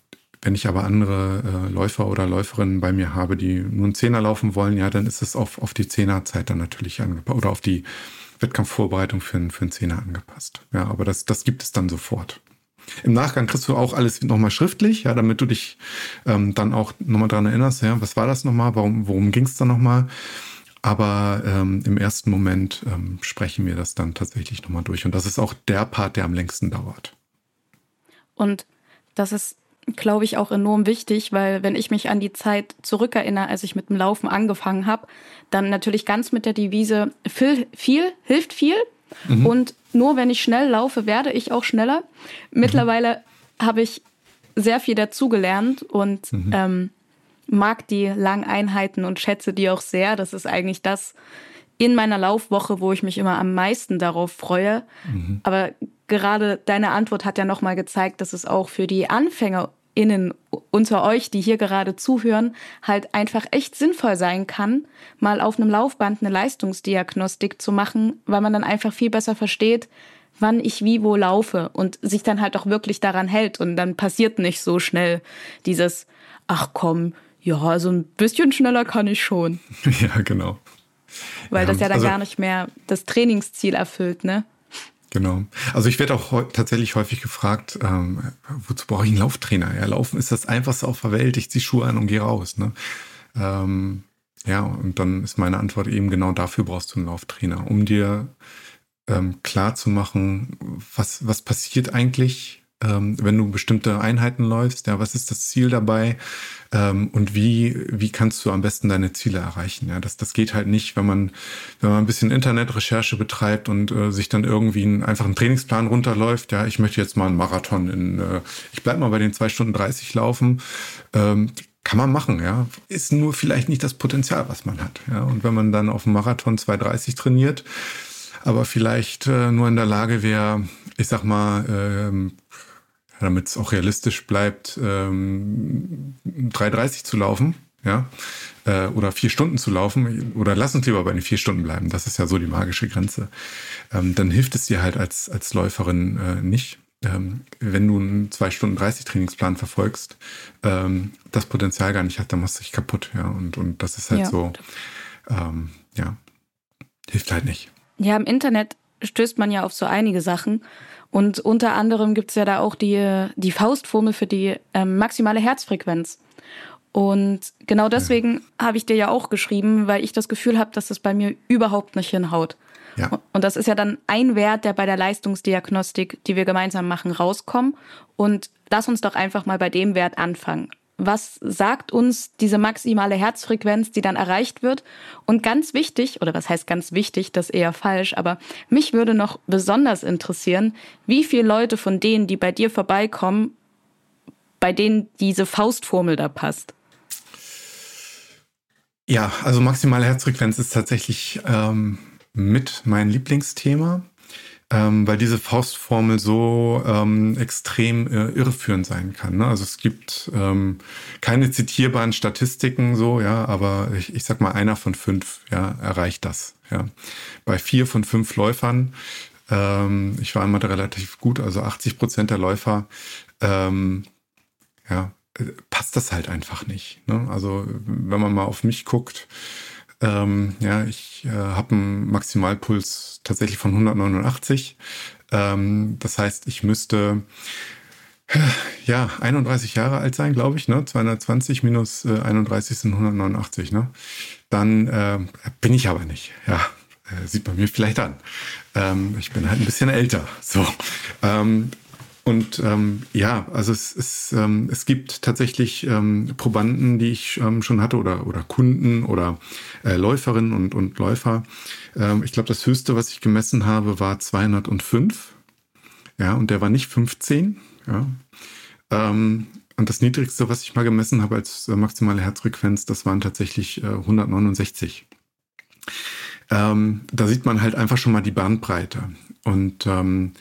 wenn ich aber andere äh, Läufer oder Läuferinnen bei mir habe, die nur einen Zehner laufen wollen, ja, dann ist es auf, auf die Zehnerzeit dann natürlich angepasst oder auf die Wettkampfvorbereitung für, für einen Zehner angepasst. Ja, aber das, das gibt es dann sofort. Im Nachgang kriegst du auch alles nochmal schriftlich, ja, damit du dich ähm, dann auch nochmal dran erinnerst, ja, was war das nochmal, warum, worum ging es da nochmal? Aber ähm, im ersten Moment ähm, sprechen wir das dann tatsächlich nochmal durch. Und das ist auch der Part, der am längsten dauert. Und das ist, glaube ich, auch enorm wichtig, weil wenn ich mich an die Zeit zurückerinnere, als ich mit dem Laufen angefangen habe, dann natürlich ganz mit der Devise viel, viel hilft viel, Mhm. Und nur wenn ich schnell laufe, werde ich auch schneller. Mittlerweile mhm. habe ich sehr viel dazugelernt und mhm. ähm, mag die langen Einheiten und schätze die auch sehr. Das ist eigentlich das in meiner Laufwoche, wo ich mich immer am meisten darauf freue. Mhm. Aber gerade deine Antwort hat ja nochmal gezeigt, dass es auch für die Anfänger innen unter euch, die hier gerade zuhören, halt einfach echt sinnvoll sein kann, mal auf einem Laufband eine Leistungsdiagnostik zu machen, weil man dann einfach viel besser versteht, wann ich wie wo laufe und sich dann halt auch wirklich daran hält und dann passiert nicht so schnell dieses, ach komm, ja, so ein bisschen schneller kann ich schon. Ja, genau. Weil ja, das ja dann also, gar nicht mehr das Trainingsziel erfüllt, ne? Genau. Also ich werde auch tatsächlich häufig gefragt, ähm, wozu brauche ich einen Lauftrainer? Ja, Laufen ist das einfachste auf der Welt. Ich ziehe Schuhe an und gehe raus. Ne? Ähm, ja, und dann ist meine Antwort eben genau dafür brauchst du einen Lauftrainer, um dir ähm, klar zu machen, was, was passiert eigentlich, ähm, wenn du bestimmte Einheiten läufst. Ja, was ist das Ziel dabei? ähm, und wie, wie kannst du am besten deine Ziele erreichen. Ja, das, das geht halt nicht, wenn man, wenn man ein bisschen Internetrecherche betreibt und äh, sich dann irgendwie einen, einfach einen Trainingsplan runterläuft. Ja, ich möchte jetzt mal einen Marathon in, äh, ich bleib mal bei den zwei Stunden 30 laufen. Ähm, kann man machen, ja. Ist nur vielleicht nicht das Potenzial, was man hat. Ja, und wenn man dann auf dem Marathon 230 trainiert, aber vielleicht äh, nur in der Lage wäre, ich sag mal, ähm, damit es auch realistisch bleibt, ähm, 3,30 zu laufen, ja, äh, oder vier Stunden zu laufen, oder lass uns lieber bei den vier Stunden bleiben, das ist ja so die magische Grenze, ähm, dann hilft es dir halt als, als Läuferin äh, nicht. Ähm, wenn du einen 2 Stunden 30 Trainingsplan verfolgst, ähm, das Potenzial gar nicht hat, dann machst du dich kaputt, ja, und, und das ist halt ja. so, ähm, ja, hilft halt nicht. Ja, im Internet stößt man ja auf so einige Sachen. Und unter anderem gibt es ja da auch die, die Faustformel für die ähm, maximale Herzfrequenz. Und genau deswegen ja. habe ich dir ja auch geschrieben, weil ich das Gefühl habe, dass das bei mir überhaupt nicht hinhaut. Ja. Und das ist ja dann ein Wert, der bei der Leistungsdiagnostik, die wir gemeinsam machen, rauskommt. Und lass uns doch einfach mal bei dem Wert anfangen was sagt uns diese maximale Herzfrequenz, die dann erreicht wird. Und ganz wichtig, oder was heißt ganz wichtig, das ist eher falsch, aber mich würde noch besonders interessieren, wie viele Leute von denen, die bei dir vorbeikommen, bei denen diese Faustformel da passt. Ja, also maximale Herzfrequenz ist tatsächlich ähm, mit mein Lieblingsthema ähm, weil diese Faustformel so ähm, extrem äh, irreführend sein kann. Ne? Also es gibt ähm, keine zitierbaren Statistiken so, ja, aber ich, ich sag mal, einer von fünf ja, erreicht das. Ja. Bei vier von fünf Läufern, ähm, ich war einmal relativ gut, also 80 Prozent der Läufer, ähm, ja, äh, passt das halt einfach nicht. Ne? Also wenn man mal auf mich guckt, ähm, ja, ich äh, habe einen Maximalpuls tatsächlich von 189. Ähm, das heißt, ich müsste ja 31 Jahre alt sein, glaube ich. Ne? 220 minus äh, 31 sind 189. Ne? Dann äh, bin ich aber nicht. Ja, äh, sieht man mir vielleicht an. Ähm, ich bin halt ein bisschen älter. So. Ähm, und ähm, ja, also es, es, ähm, es gibt tatsächlich ähm, Probanden, die ich ähm, schon hatte oder, oder Kunden oder äh, Läuferinnen und, und Läufer. Ähm, ich glaube, das höchste, was ich gemessen habe, war 205. Ja, und der war nicht 15. Ja. Ähm, und das niedrigste, was ich mal gemessen habe als äh, maximale Herzfrequenz, das waren tatsächlich äh, 169. Ähm, da sieht man halt einfach schon mal die Bandbreite. Und ähm,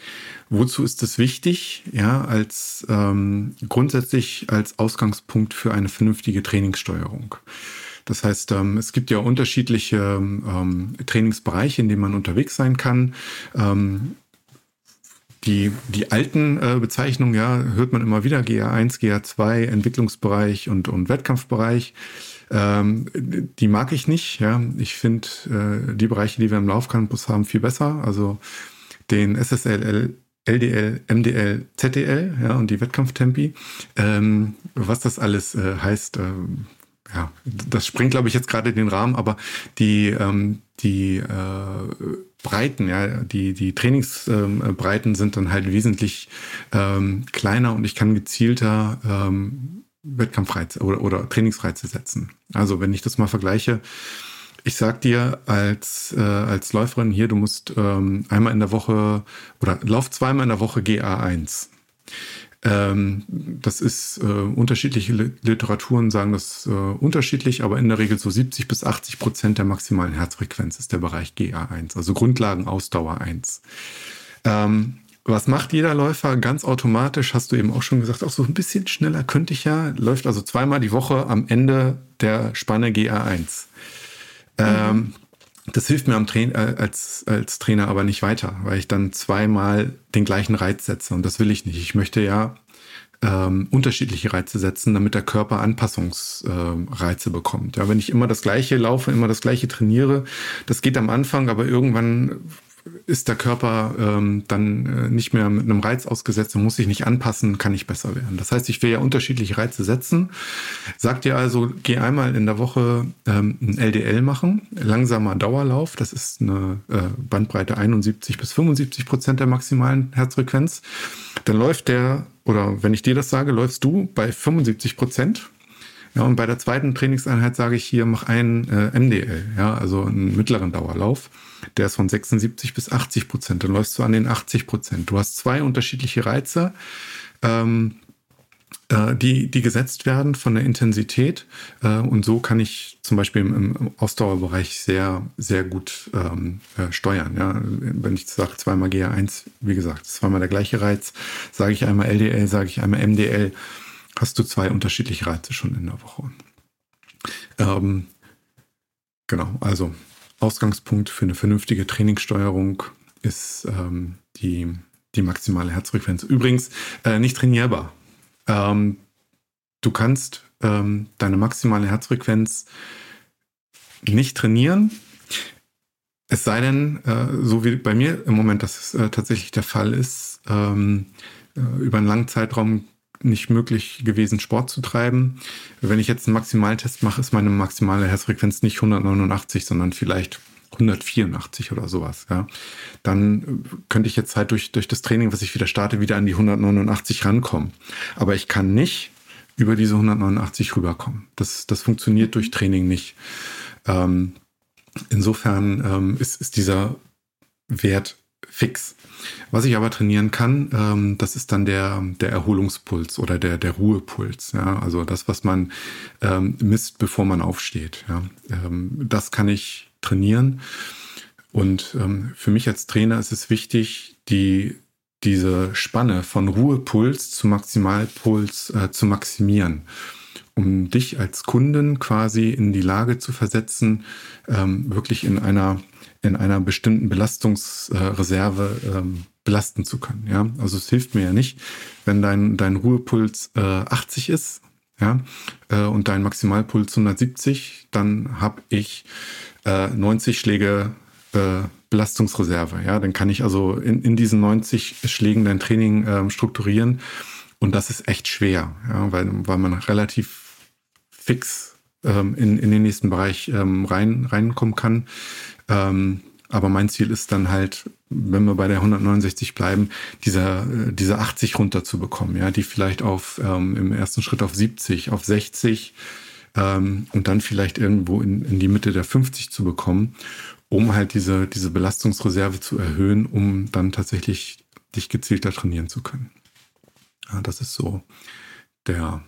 wozu ist das wichtig? Ja, als ähm, grundsätzlich als Ausgangspunkt für eine vernünftige Trainingssteuerung. Das heißt, ähm, es gibt ja unterschiedliche ähm, Trainingsbereiche, in denen man unterwegs sein kann. Ähm, die, die alten äh, Bezeichnungen, ja, hört man immer wieder, GA1, GA2, Entwicklungsbereich und, und Wettkampfbereich. Ähm, die mag ich nicht, ja. Ich finde äh, die Bereiche, die wir im Laufcampus haben, viel besser. Also den SSL, LDL, MDL, ZDL, ja, und die Wettkampftempi. Ähm, was das alles äh, heißt, äh, ja, das springt, glaube ich, jetzt gerade den Rahmen, aber die, ähm, die äh, Breiten, ja, die, die Trainingsbreiten ähm, sind dann halt wesentlich ähm, kleiner und ich kann gezielter ähm, Wettkampfreize oder, oder Trainingsreize setzen. Also wenn ich das mal vergleiche, ich sag dir als, äh, als Läuferin hier, du musst ähm, einmal in der Woche oder lauf zweimal in der Woche GA1. Ähm, das ist äh, unterschiedliche Literaturen sagen das äh, unterschiedlich, aber in der Regel so 70 bis 80 Prozent der maximalen Herzfrequenz ist der Bereich GA1, also Grundlagenausdauer 1. Ähm, was macht jeder Läufer ganz automatisch? Hast du eben auch schon gesagt, auch so ein bisschen schneller könnte ich ja. Läuft also zweimal die Woche am Ende der Spanne GA1. Ähm, mhm. Das hilft mir am Tra äh, als, als Trainer aber nicht weiter, weil ich dann zweimal den gleichen Reiz setze und das will ich nicht. Ich möchte ja ähm, unterschiedliche Reize setzen, damit der Körper Anpassungsreize äh, bekommt. Ja, wenn ich immer das Gleiche laufe, immer das Gleiche trainiere, das geht am Anfang, aber irgendwann ist der Körper ähm, dann äh, nicht mehr mit einem Reiz ausgesetzt und muss sich nicht anpassen, kann ich besser werden. Das heißt, ich will ja unterschiedliche Reize setzen. Sagt ihr also, geh einmal in der Woche ähm, ein LDL machen, langsamer Dauerlauf, das ist eine äh, Bandbreite 71 bis 75 Prozent der maximalen Herzfrequenz. Dann läuft der, oder wenn ich dir das sage, läufst du bei 75 Prozent ja, und bei der zweiten Trainingseinheit sage ich hier, mach einen äh, MDL, ja, also einen mittleren Dauerlauf. Der ist von 76 bis 80 Prozent. Dann läufst du an den 80 Prozent. Du hast zwei unterschiedliche Reize, ähm, äh, die, die gesetzt werden von der Intensität. Äh, und so kann ich zum Beispiel im, im Ausdauerbereich sehr, sehr gut ähm, äh, steuern. Ja. Wenn ich sage zweimal GA1, wie gesagt, zweimal der gleiche Reiz, sage ich einmal LDL, sage ich einmal MDL hast du zwei unterschiedliche Reize schon in der Woche. Ähm, genau, also Ausgangspunkt für eine vernünftige Trainingssteuerung ist ähm, die, die maximale Herzfrequenz. Übrigens äh, nicht trainierbar. Ähm, du kannst ähm, deine maximale Herzfrequenz nicht trainieren. Es sei denn, äh, so wie bei mir im Moment das äh, tatsächlich der Fall ist, ähm, äh, über einen langen Zeitraum nicht möglich gewesen, Sport zu treiben. Wenn ich jetzt einen Maximaltest mache, ist meine maximale Herzfrequenz nicht 189, sondern vielleicht 184 oder sowas. Ja. Dann könnte ich jetzt halt durch, durch das Training, was ich wieder starte, wieder an die 189 rankommen. Aber ich kann nicht über diese 189 rüberkommen. Das, das funktioniert durch Training nicht. Ähm, insofern ähm, ist, ist dieser Wert fix. Was ich aber trainieren kann, ähm, das ist dann der, der Erholungspuls oder der, der Ruhepuls. Ja? Also das, was man ähm, misst, bevor man aufsteht. Ja? Ähm, das kann ich trainieren. Und ähm, für mich als Trainer ist es wichtig, die, diese Spanne von Ruhepuls zu Maximalpuls äh, zu maximieren um dich als Kunden quasi in die Lage zu versetzen, ähm, wirklich in einer in einer bestimmten Belastungsreserve ähm, belasten zu können. Ja? Also es hilft mir ja nicht, wenn dein, dein Ruhepuls äh, 80 ist ja, äh, und dein Maximalpuls 170, dann habe ich äh, 90 Schläge äh, Belastungsreserve. Ja, dann kann ich also in, in diesen 90 Schlägen dein Training ähm, strukturieren. Und das ist echt schwer, ja, weil, weil man relativ fix ähm, in, in den nächsten Bereich ähm, rein, reinkommen kann. Ähm, aber mein Ziel ist dann halt, wenn wir bei der 169 bleiben, diese, äh, diese 80 runterzubekommen, ja, die vielleicht auf ähm, im ersten Schritt auf 70, auf 60 ähm, und dann vielleicht irgendwo in, in die Mitte der 50 zu bekommen, um halt diese, diese Belastungsreserve zu erhöhen, um dann tatsächlich dich gezielter trainieren zu können. Ja, das ist so der,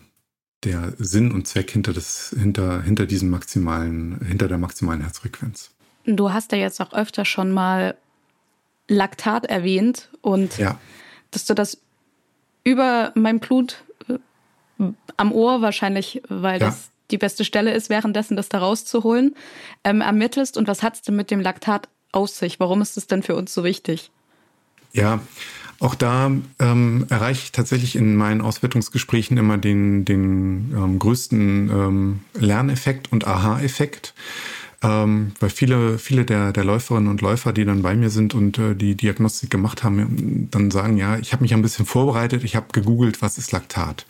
der Sinn und Zweck hinter, das, hinter, hinter diesem maximalen, hinter der maximalen Herzfrequenz. Du hast ja jetzt auch öfter schon mal Laktat erwähnt und ja. dass du das über mein Blut äh, am Ohr wahrscheinlich, weil ja. das die beste Stelle ist, währenddessen das da rauszuholen, ähm, ermittelst. Und was hat es denn mit dem Laktat aus sich? Warum ist es denn für uns so wichtig? Ja, auch da ähm, erreiche ich tatsächlich in meinen Auswertungsgesprächen immer den, den ähm, größten ähm, Lerneffekt und Aha-Effekt. Ähm, weil viele, viele der, der Läuferinnen und Läufer, die dann bei mir sind und äh, die Diagnostik gemacht haben, dann sagen, ja, ich habe mich ein bisschen vorbereitet, ich habe gegoogelt, was ist Laktat.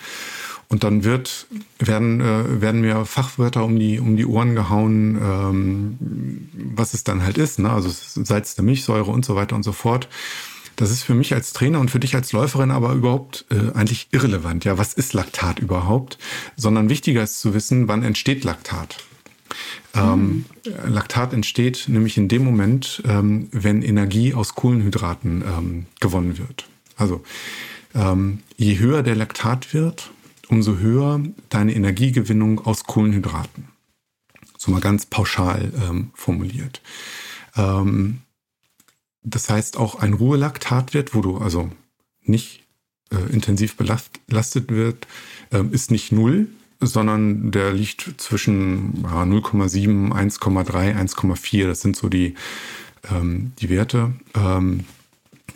Und dann wird, werden, äh, werden mir Fachwörter um die, um die Ohren gehauen, ähm, was es dann halt ist, ne? also Salz der Milchsäure und so weiter und so fort. Das ist für mich als Trainer und für dich als Läuferin aber überhaupt äh, eigentlich irrelevant. Ja, was ist Laktat überhaupt? Sondern wichtiger ist zu wissen, wann entsteht Laktat. Ähm, Laktat entsteht nämlich in dem Moment, ähm, wenn Energie aus Kohlenhydraten ähm, gewonnen wird. Also ähm, je höher der Laktat wird, umso höher deine Energiegewinnung aus Kohlenhydraten. So mal ganz pauschal ähm, formuliert. Ähm, das heißt auch ein Ruhelaktatwert, wo du also nicht äh, intensiv belastet wird, ist nicht null, sondern der liegt zwischen ja, 0,7, 1,3, 1,4. Das sind so die, ähm, die Werte, ähm,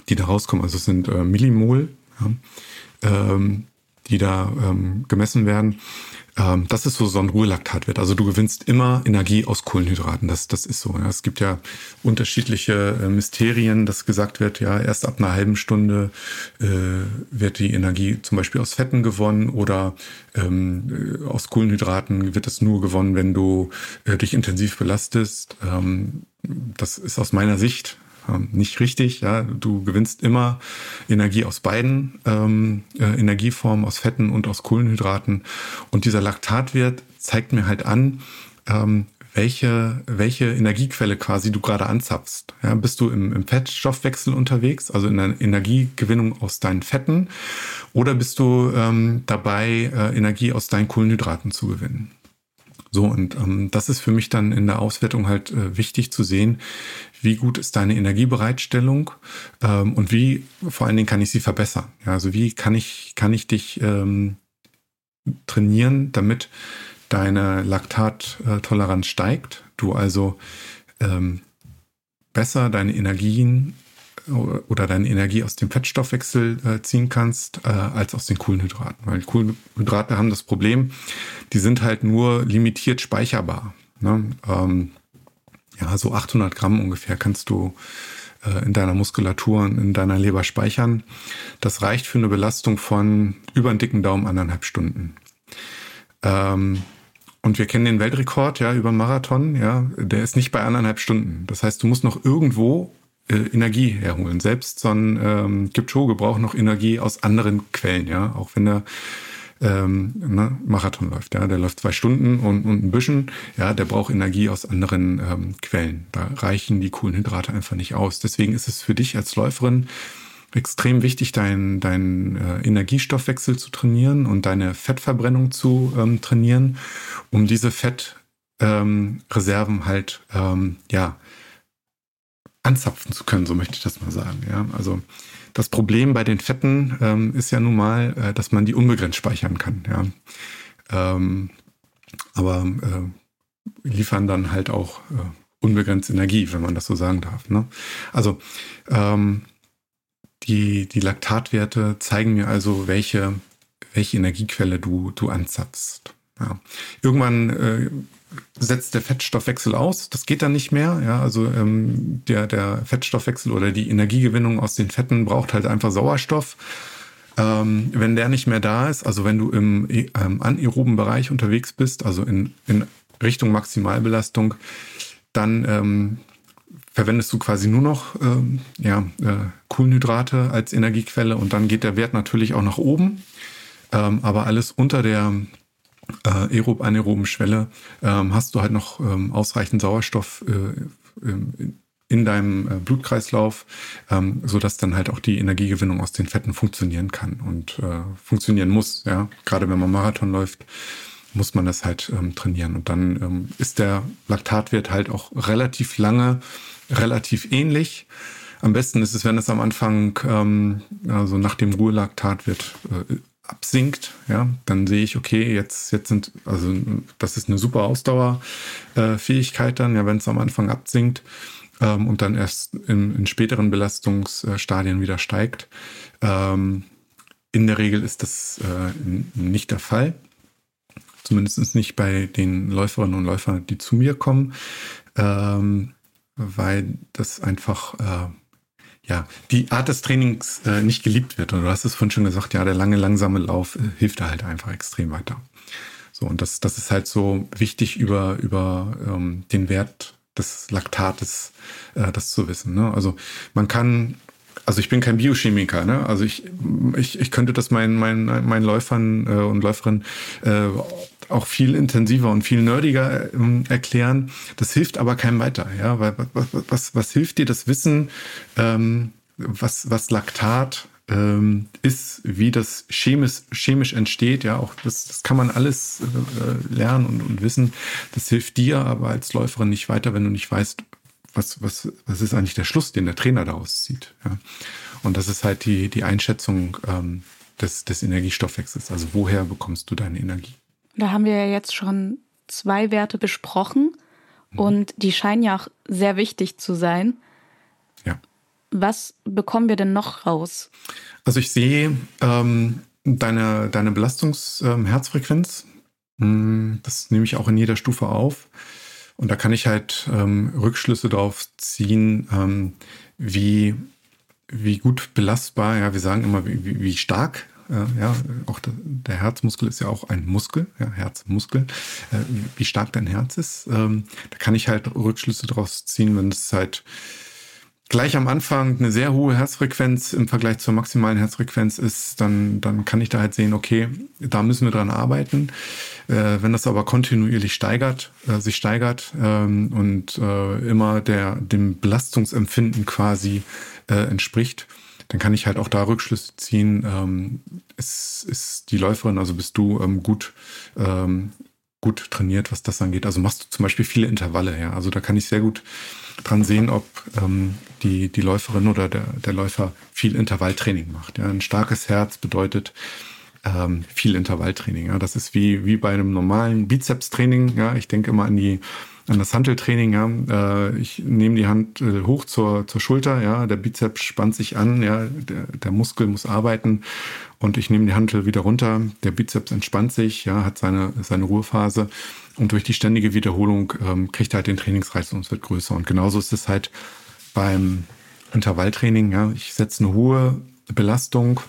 die da rauskommen. Also es sind äh, Millimol, ja, ähm, die da ähm, gemessen werden. Ähm, das ist so, so ein Ruhelaktatwert. Also du gewinnst immer Energie aus Kohlenhydraten. Das, das ist so. Ja. Es gibt ja unterschiedliche äh, Mysterien, dass gesagt wird, ja, erst ab einer halben Stunde äh, wird die Energie zum Beispiel aus Fetten gewonnen oder ähm, äh, aus Kohlenhydraten wird es nur gewonnen, wenn du äh, dich intensiv belastest. Ähm, das ist aus meiner Sicht ähm, nicht richtig. Ja, du gewinnst immer Energie aus beiden ähm, äh, Energieformen, aus Fetten und aus Kohlenhydraten. Und dieser Laktatwert zeigt mir halt an, ähm, welche, welche Energiequelle quasi du gerade anzapfst. Ja, bist du im, im Fettstoffwechsel unterwegs, also in der Energiegewinnung aus deinen Fetten, oder bist du ähm, dabei, äh, Energie aus deinen Kohlenhydraten zu gewinnen? So, und ähm, das ist für mich dann in der Auswertung halt äh, wichtig zu sehen, wie gut ist deine Energiebereitstellung ähm, und wie vor allen Dingen kann ich sie verbessern. Ja, also wie kann ich, kann ich dich ähm, trainieren, damit deine Laktattoleranz steigt, du also ähm, besser deine Energien oder deine Energie aus dem Fettstoffwechsel äh, ziehen kannst, äh, als aus den Kohlenhydraten. Weil Kohlenhydrate haben das Problem, die sind halt nur limitiert speicherbar. Ne? Ähm, ja, so 800 Gramm ungefähr kannst du äh, in deiner Muskulatur und in deiner Leber speichern. Das reicht für eine Belastung von über einen dicken Daumen anderthalb Stunden. Ähm, und wir kennen den Weltrekord, ja, über Marathon, ja, der ist nicht bei anderthalb Stunden. Das heißt, du musst noch irgendwo Energie herholen. Selbst so ein ähm, Kipchoge braucht noch Energie aus anderen Quellen, ja, auch wenn er ähm, ne, Marathon läuft, ja, der läuft zwei Stunden und, und ein bisschen, ja, der braucht Energie aus anderen ähm, Quellen. Da reichen die Kohlenhydrate einfach nicht aus. Deswegen ist es für dich als Läuferin extrem wichtig, deinen dein, äh, Energiestoffwechsel zu trainieren und deine Fettverbrennung zu ähm, trainieren, um diese Fettreserven ähm, halt ähm, ja anzapfen zu können, so möchte ich das mal sagen. Ja, also das Problem bei den Fetten ähm, ist ja nun mal, äh, dass man die unbegrenzt speichern kann. Ja, ähm, aber äh, liefern dann halt auch äh, unbegrenzt Energie, wenn man das so sagen darf. Ne? Also ähm, die, die Laktatwerte zeigen mir also, welche, welche Energiequelle du, du anzapfst. Ja. Irgendwann äh, setzt der Fettstoffwechsel aus. Das geht dann nicht mehr. Ja, also ähm, der, der Fettstoffwechsel oder die Energiegewinnung aus den Fetten braucht halt einfach Sauerstoff. Ähm, wenn der nicht mehr da ist, also wenn du im ähm, anaeroben Bereich unterwegs bist, also in, in Richtung Maximalbelastung, dann ähm, verwendest du quasi nur noch ähm, ja, äh, Kohlenhydrate als Energiequelle und dann geht der Wert natürlich auch nach oben. Ähm, aber alles unter der äh, aerob anaeroben Schwelle ähm, hast du halt noch ähm, ausreichend Sauerstoff äh, in deinem äh, Blutkreislauf, ähm, so dass dann halt auch die Energiegewinnung aus den Fetten funktionieren kann und äh, funktionieren muss. Ja, gerade wenn man Marathon läuft, muss man das halt ähm, trainieren und dann ähm, ist der Laktatwert halt auch relativ lange relativ ähnlich. Am besten ist es, wenn es am Anfang, ähm, also nach dem Ruhelaktatwert äh, absinkt, ja, dann sehe ich, okay, jetzt, jetzt sind, also das ist eine super Ausdauerfähigkeit dann, ja, wenn es am Anfang absinkt ähm, und dann erst in, in, späteren Belastungsstadien wieder steigt. Ähm, in der Regel ist das äh, nicht der Fall. Zumindest nicht bei den Läuferinnen und Läufern, die zu mir kommen, ähm, weil das einfach äh, ja, die Art des Trainings äh, nicht geliebt wird. Und du hast es vorhin schon gesagt, ja, der lange, langsame Lauf äh, hilft da halt einfach extrem weiter. So, und das, das ist halt so wichtig, über, über ähm, den Wert des Laktates äh, das zu wissen. Ne? Also man kann, also ich bin kein Biochemiker, ne? Also ich, ich, ich könnte das meinen, meinen, meinen Läufern äh, und Läuferinnen äh, auch viel intensiver und viel nerdiger äh, erklären. Das hilft aber keinem weiter, ja, weil was, was, was hilft dir das Wissen, ähm, was, was Laktat ähm, ist, wie das chemisch, chemisch entsteht, ja, auch das, das kann man alles äh, lernen und, und wissen. Das hilft dir aber als Läuferin nicht weiter, wenn du nicht weißt, was, was, was ist eigentlich der Schluss, den der Trainer daraus zieht. Ja. Und das ist halt die, die Einschätzung ähm, des, des Energiestoffwechsels. Also woher bekommst du deine Energie? Da haben wir ja jetzt schon zwei Werte besprochen mhm. und die scheinen ja auch sehr wichtig zu sein. Ja. Was bekommen wir denn noch raus? Also ich sehe ähm, deine, deine Belastungsherzfrequenz. Ähm, das nehme ich auch in jeder Stufe auf. Und da kann ich halt ähm, Rückschlüsse darauf ziehen, ähm, wie, wie gut belastbar, ja, wir sagen immer, wie, wie stark äh, ja, auch der, der, Herzmuskel ist ja auch ein Muskel, ja, Herzmuskel, äh, wie stark dein Herz ist. Ähm, da kann ich halt Rückschlüsse daraus ziehen, wenn es halt gleich am Anfang eine sehr hohe Herzfrequenz im Vergleich zur maximalen Herzfrequenz ist, dann, dann kann ich da halt sehen, okay, da müssen wir dran arbeiten. Äh, wenn das aber kontinuierlich steigert, äh, sich steigert ähm, und äh, immer der, dem Belastungsempfinden quasi äh, entspricht, dann kann ich halt auch da Rückschlüsse ziehen. Ähm, ist, ist die Läuferin, also bist du ähm, gut, ähm, gut trainiert, was das angeht. Also machst du zum Beispiel viele Intervalle, ja. Also da kann ich sehr gut dran sehen, ob ähm, die, die Läuferin oder der, der Läufer viel Intervalltraining macht. Ja. Ein starkes Herz bedeutet ähm, viel Intervalltraining. Ja. Das ist wie, wie bei einem normalen Bizepstraining. Ja. Ich denke immer an die an das Handeltraining, ja, äh, ich nehme die Hand äh, hoch zur, zur Schulter, ja, der Bizeps spannt sich an, ja, der, der Muskel muss arbeiten und ich nehme die Hantel wieder runter, der Bizeps entspannt sich, ja, hat seine, seine Ruhephase. Und durch die ständige Wiederholung ähm, kriegt er halt den Trainingsreiz und es wird größer. Und genauso ist es halt beim Intervalltraining, ja, ich setze eine hohe Belastung,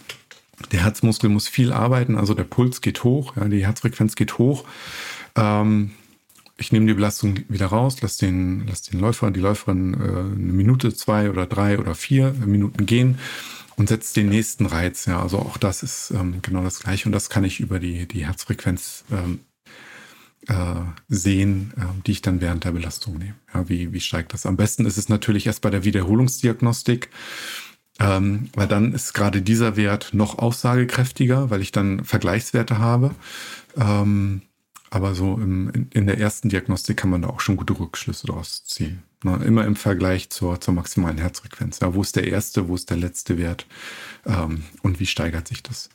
der Herzmuskel muss viel arbeiten, also der Puls geht hoch, ja, die Herzfrequenz geht hoch. Ähm, ich nehme die Belastung wieder raus, lass den, lass den Läufer, die Läuferin äh, eine Minute, zwei oder drei oder vier Minuten gehen und setze den nächsten Reiz. Ja, also auch das ist ähm, genau das Gleiche und das kann ich über die, die Herzfrequenz ähm, äh, sehen, äh, die ich dann während der Belastung nehme. Ja, wie, wie steigt das? Am besten ist es natürlich erst bei der Wiederholungsdiagnostik. Ähm, weil dann ist gerade dieser Wert noch aussagekräftiger, weil ich dann Vergleichswerte habe. Ähm, aber so im, in, in, der ersten Diagnostik kann man da auch schon gute Rückschlüsse daraus ziehen. Na, immer im Vergleich zur, zur maximalen Herzfrequenz. Ja, wo ist der erste, wo ist der letzte Wert ähm, und wie steigert sich das?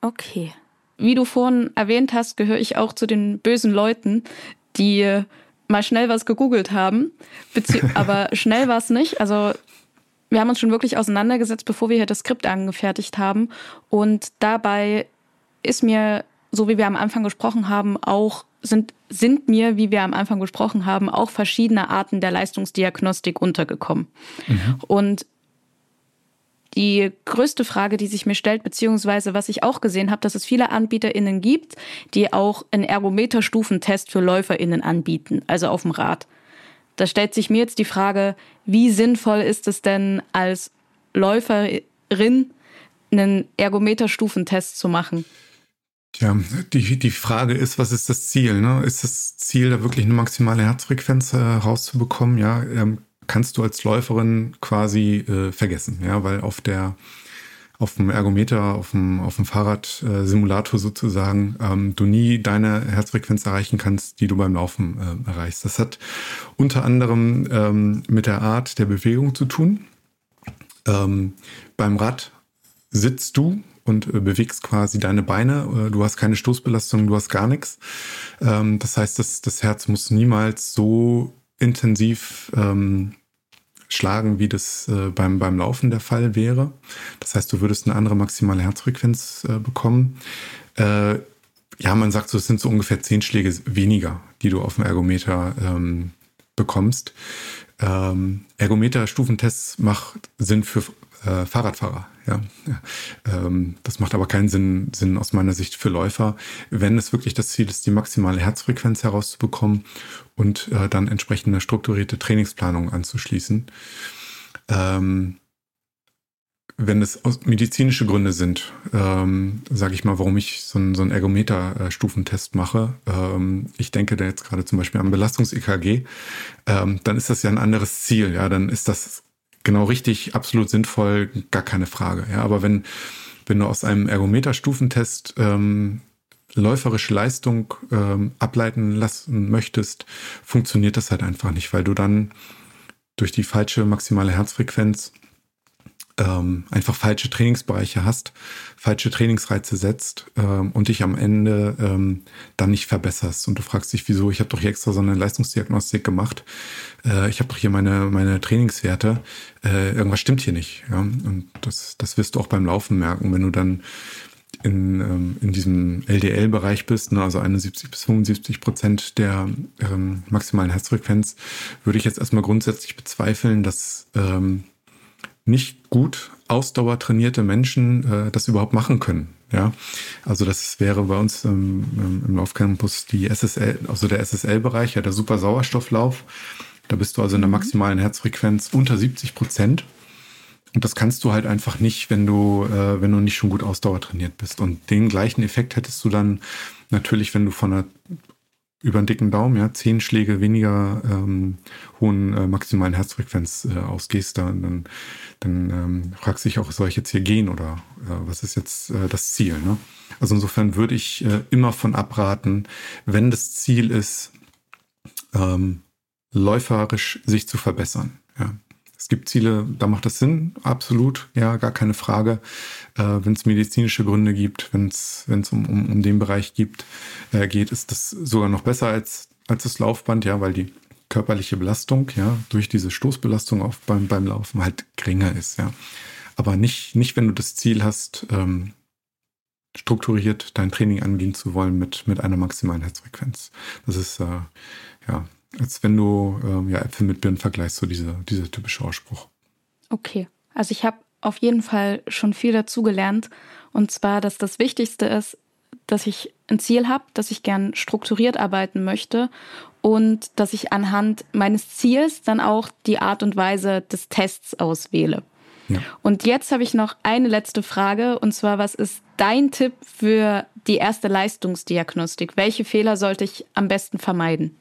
Okay. Wie du vorhin erwähnt hast, gehöre ich auch zu den bösen Leuten, die mal schnell was gegoogelt haben. aber schnell war es nicht. Also wir haben uns schon wirklich auseinandergesetzt, bevor wir hier das Skript angefertigt haben. Und dabei ist mir, so wie wir am Anfang gesprochen haben, auch sind, sind mir, wie wir am Anfang gesprochen haben, auch verschiedene Arten der Leistungsdiagnostik untergekommen. Mhm. Und die größte Frage, die sich mir stellt, beziehungsweise was ich auch gesehen habe, dass es viele AnbieterInnen gibt, die auch einen Ergometerstufentest für LäuferInnen anbieten, also auf dem Rad. Da stellt sich mir jetzt die Frage, wie sinnvoll ist es denn als Läuferin einen Ergometerstufentest zu machen? Ja, die, die Frage ist, was ist das Ziel? Ne? Ist das Ziel, da wirklich eine maximale Herzfrequenz? Äh, ja, ähm, kannst du als Läuferin quasi äh, vergessen, ja, weil auf der auf dem Ergometer, auf dem, auf dem Fahrradsimulator äh, sozusagen, ähm, du nie deine Herzfrequenz erreichen kannst, die du beim Laufen äh, erreichst. Das hat unter anderem ähm, mit der Art der Bewegung zu tun. Ähm, beim Rad sitzt du und äh, bewegst quasi deine Beine. Äh, du hast keine Stoßbelastung, du hast gar nichts. Ähm, das heißt, das, das Herz muss niemals so intensiv ähm, schlagen, wie das äh, beim, beim Laufen der Fall wäre. Das heißt, du würdest eine andere maximale Herzfrequenz äh, bekommen. Äh, ja, man sagt so, es sind so ungefähr zehn Schläge weniger, die du auf dem Ergometer ähm, bekommst. Ähm, Ergometer-Stufentests macht Sinn für äh, Fahrradfahrer. Ja. Ähm, das macht aber keinen Sinn, Sinn aus meiner Sicht für Läufer, wenn es wirklich das Ziel ist, die maximale Herzfrequenz herauszubekommen und äh, dann entsprechend eine strukturierte Trainingsplanung anzuschließen. Ähm, wenn es medizinische Gründe sind, ähm, sage ich mal, warum ich so einen, so einen Ergometer-Stufentest mache. Ähm, ich denke da jetzt gerade zum Beispiel am Belastungs-EKG. Ähm, dann ist das ja ein anderes Ziel. Ja, dann ist das genau richtig, absolut sinnvoll, gar keine Frage. Ja, aber wenn, wenn du aus einem Ergometer-Stufentest ähm, läuferische Leistung ähm, ableiten lassen möchtest, funktioniert das halt einfach nicht, weil du dann durch die falsche maximale Herzfrequenz ähm, einfach falsche Trainingsbereiche hast, falsche Trainingsreize setzt ähm, und dich am Ende ähm, dann nicht verbesserst. Und du fragst dich, wieso, ich habe doch hier extra so eine Leistungsdiagnostik gemacht, äh, ich habe doch hier meine, meine Trainingswerte, äh, irgendwas stimmt hier nicht. Ja? Und das, das wirst du auch beim Laufen merken, wenn du dann in, ähm, in diesem LDL-Bereich bist, ne, also 71 bis 75 Prozent der ähm, maximalen Herzfrequenz, würde ich jetzt erstmal grundsätzlich bezweifeln, dass ähm, nicht gut ausdauertrainierte Menschen äh, das überhaupt machen können. Ja, also das wäre bei uns ähm, im Laufcampus die SSL, also der SSL-Bereich, ja, der super Sauerstofflauf. Da bist du also in der mhm. maximalen Herzfrequenz unter 70 Prozent. Und das kannst du halt einfach nicht, wenn du, äh, wenn du nicht schon gut ausdauertrainiert bist. Und den gleichen Effekt hättest du dann natürlich, wenn du von einer über den dicken Daumen, ja, zehn Schläge weniger ähm, hohen äh, maximalen Herzfrequenz äh, ausgehst, dann, dann, dann ähm, fragst du dich auch, soll ich jetzt hier gehen oder äh, was ist jetzt äh, das Ziel? Ne? Also insofern würde ich äh, immer von abraten, wenn das Ziel ist, ähm, läuferisch sich zu verbessern. Ja. Es gibt Ziele, da macht das Sinn, absolut, ja, gar keine Frage. Äh, wenn es medizinische Gründe gibt, wenn es um, um, um den Bereich gibt, äh, geht, ist das sogar noch besser als, als das Laufband, ja, weil die körperliche Belastung, ja, durch diese Stoßbelastung auf beim, beim Laufen halt geringer ist, ja. Aber nicht, nicht, wenn du das Ziel hast, ähm, strukturiert dein Training angehen zu wollen mit, mit einer maximalen Herzfrequenz. Das ist, äh, ja, als wenn du ähm, ja, Äpfel mit Birnen vergleichst, so dieser, dieser typische Ausspruch. Okay, also ich habe auf jeden Fall schon viel dazu gelernt. Und zwar, dass das Wichtigste ist, dass ich ein Ziel habe, dass ich gern strukturiert arbeiten möchte und dass ich anhand meines Ziels dann auch die Art und Weise des Tests auswähle. Ja. Und jetzt habe ich noch eine letzte Frage und zwar, was ist dein Tipp für die erste Leistungsdiagnostik? Welche Fehler sollte ich am besten vermeiden?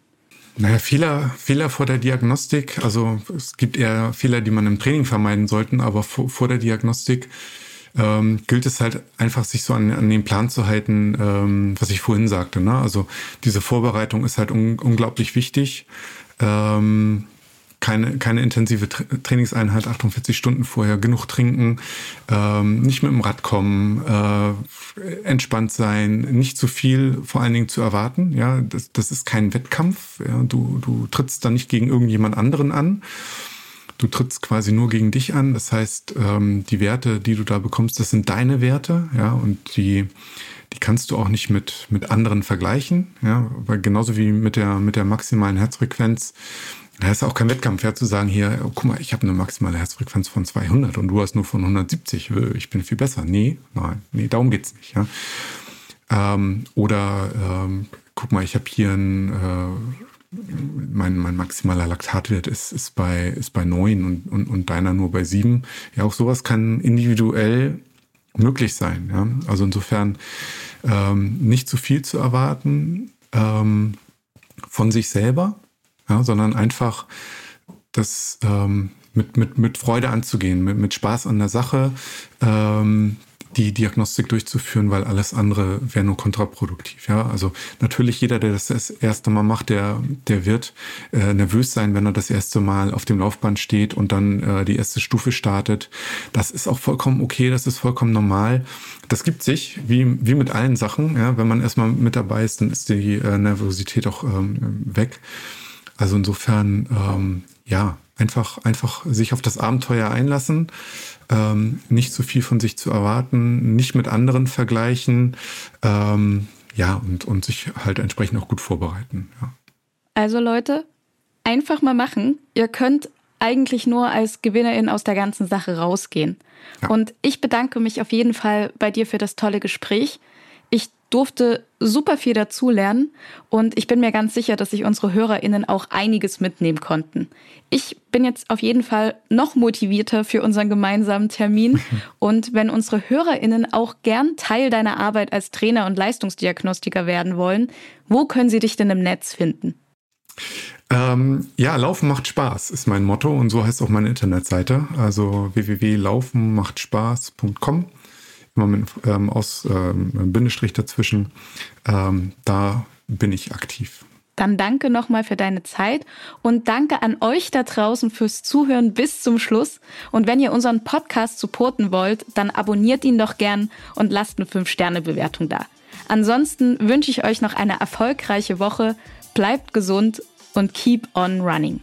Naja, Fehler, Fehler vor der Diagnostik. Also es gibt eher Fehler, die man im Training vermeiden sollte, aber vor, vor der Diagnostik ähm, gilt es halt einfach, sich so an, an den Plan zu halten, ähm, was ich vorhin sagte. Ne? Also diese Vorbereitung ist halt un unglaublich wichtig. Ähm, keine, keine intensive Tra Trainingseinheit, 48 Stunden vorher, genug trinken, ähm, nicht mit dem Rad kommen, äh, entspannt sein, nicht zu viel vor allen Dingen zu erwarten. Ja, das, das ist kein Wettkampf. Ja, du, du trittst da nicht gegen irgendjemand anderen an. Du trittst quasi nur gegen dich an. Das heißt, ähm, die Werte, die du da bekommst, das sind deine Werte, ja, und die, die kannst du auch nicht mit, mit anderen vergleichen, ja, weil genauso wie mit der, mit der maximalen Herzfrequenz, da ist auch kein Wettkampf, ja, zu sagen, hier, oh, guck mal, ich habe eine maximale Herzfrequenz von 200 und du hast nur von 170, äh, ich bin viel besser. Nee, nein, nee, darum geht's nicht, ja. Ähm, oder ähm, guck mal, ich habe hier ein äh, mein, mein maximaler Laktatwert ist, ist bei, ist bei neun und, und, und deiner nur bei sieben. Ja, auch sowas kann individuell möglich sein. Ja? Also insofern ähm, nicht zu viel zu erwarten ähm, von sich selber, ja, sondern einfach das ähm, mit, mit, mit Freude anzugehen, mit, mit Spaß an der Sache, ähm, die Diagnostik durchzuführen, weil alles andere wäre nur kontraproduktiv. Ja, also natürlich jeder, der das das erste Mal macht, der der wird äh, nervös sein, wenn er das erste Mal auf dem Laufband steht und dann äh, die erste Stufe startet. Das ist auch vollkommen okay, das ist vollkommen normal. Das gibt sich wie wie mit allen Sachen. Ja, wenn man erstmal mit dabei ist, dann ist die äh, Nervosität auch ähm, weg. Also insofern ähm, ja einfach einfach sich auf das Abenteuer einlassen ähm, nicht zu viel von sich zu erwarten, nicht mit anderen vergleichen, ähm, ja, und, und sich halt entsprechend auch gut vorbereiten. Ja. Also Leute, einfach mal machen. Ihr könnt eigentlich nur als Gewinnerin aus der ganzen Sache rausgehen. Ja. Und ich bedanke mich auf jeden Fall bei dir für das tolle Gespräch. Ich durfte super viel dazulernen und ich bin mir ganz sicher, dass sich unsere HörerInnen auch einiges mitnehmen konnten. Ich bin jetzt auf jeden Fall noch motivierter für unseren gemeinsamen Termin und wenn unsere HörerInnen auch gern Teil deiner Arbeit als Trainer und Leistungsdiagnostiker werden wollen, wo können sie dich denn im Netz finden? Ähm, ja, Laufen macht Spaß ist mein Motto und so heißt auch meine Internetseite, also www.laufenmachtspaß.com immer mit ähm, aus ähm, Bindestrich dazwischen. Ähm, da bin ich aktiv. Dann danke nochmal für deine Zeit und danke an euch da draußen fürs Zuhören bis zum Schluss. Und wenn ihr unseren Podcast supporten wollt, dann abonniert ihn doch gern und lasst eine 5-Sterne-Bewertung da. Ansonsten wünsche ich euch noch eine erfolgreiche Woche. Bleibt gesund und keep on running.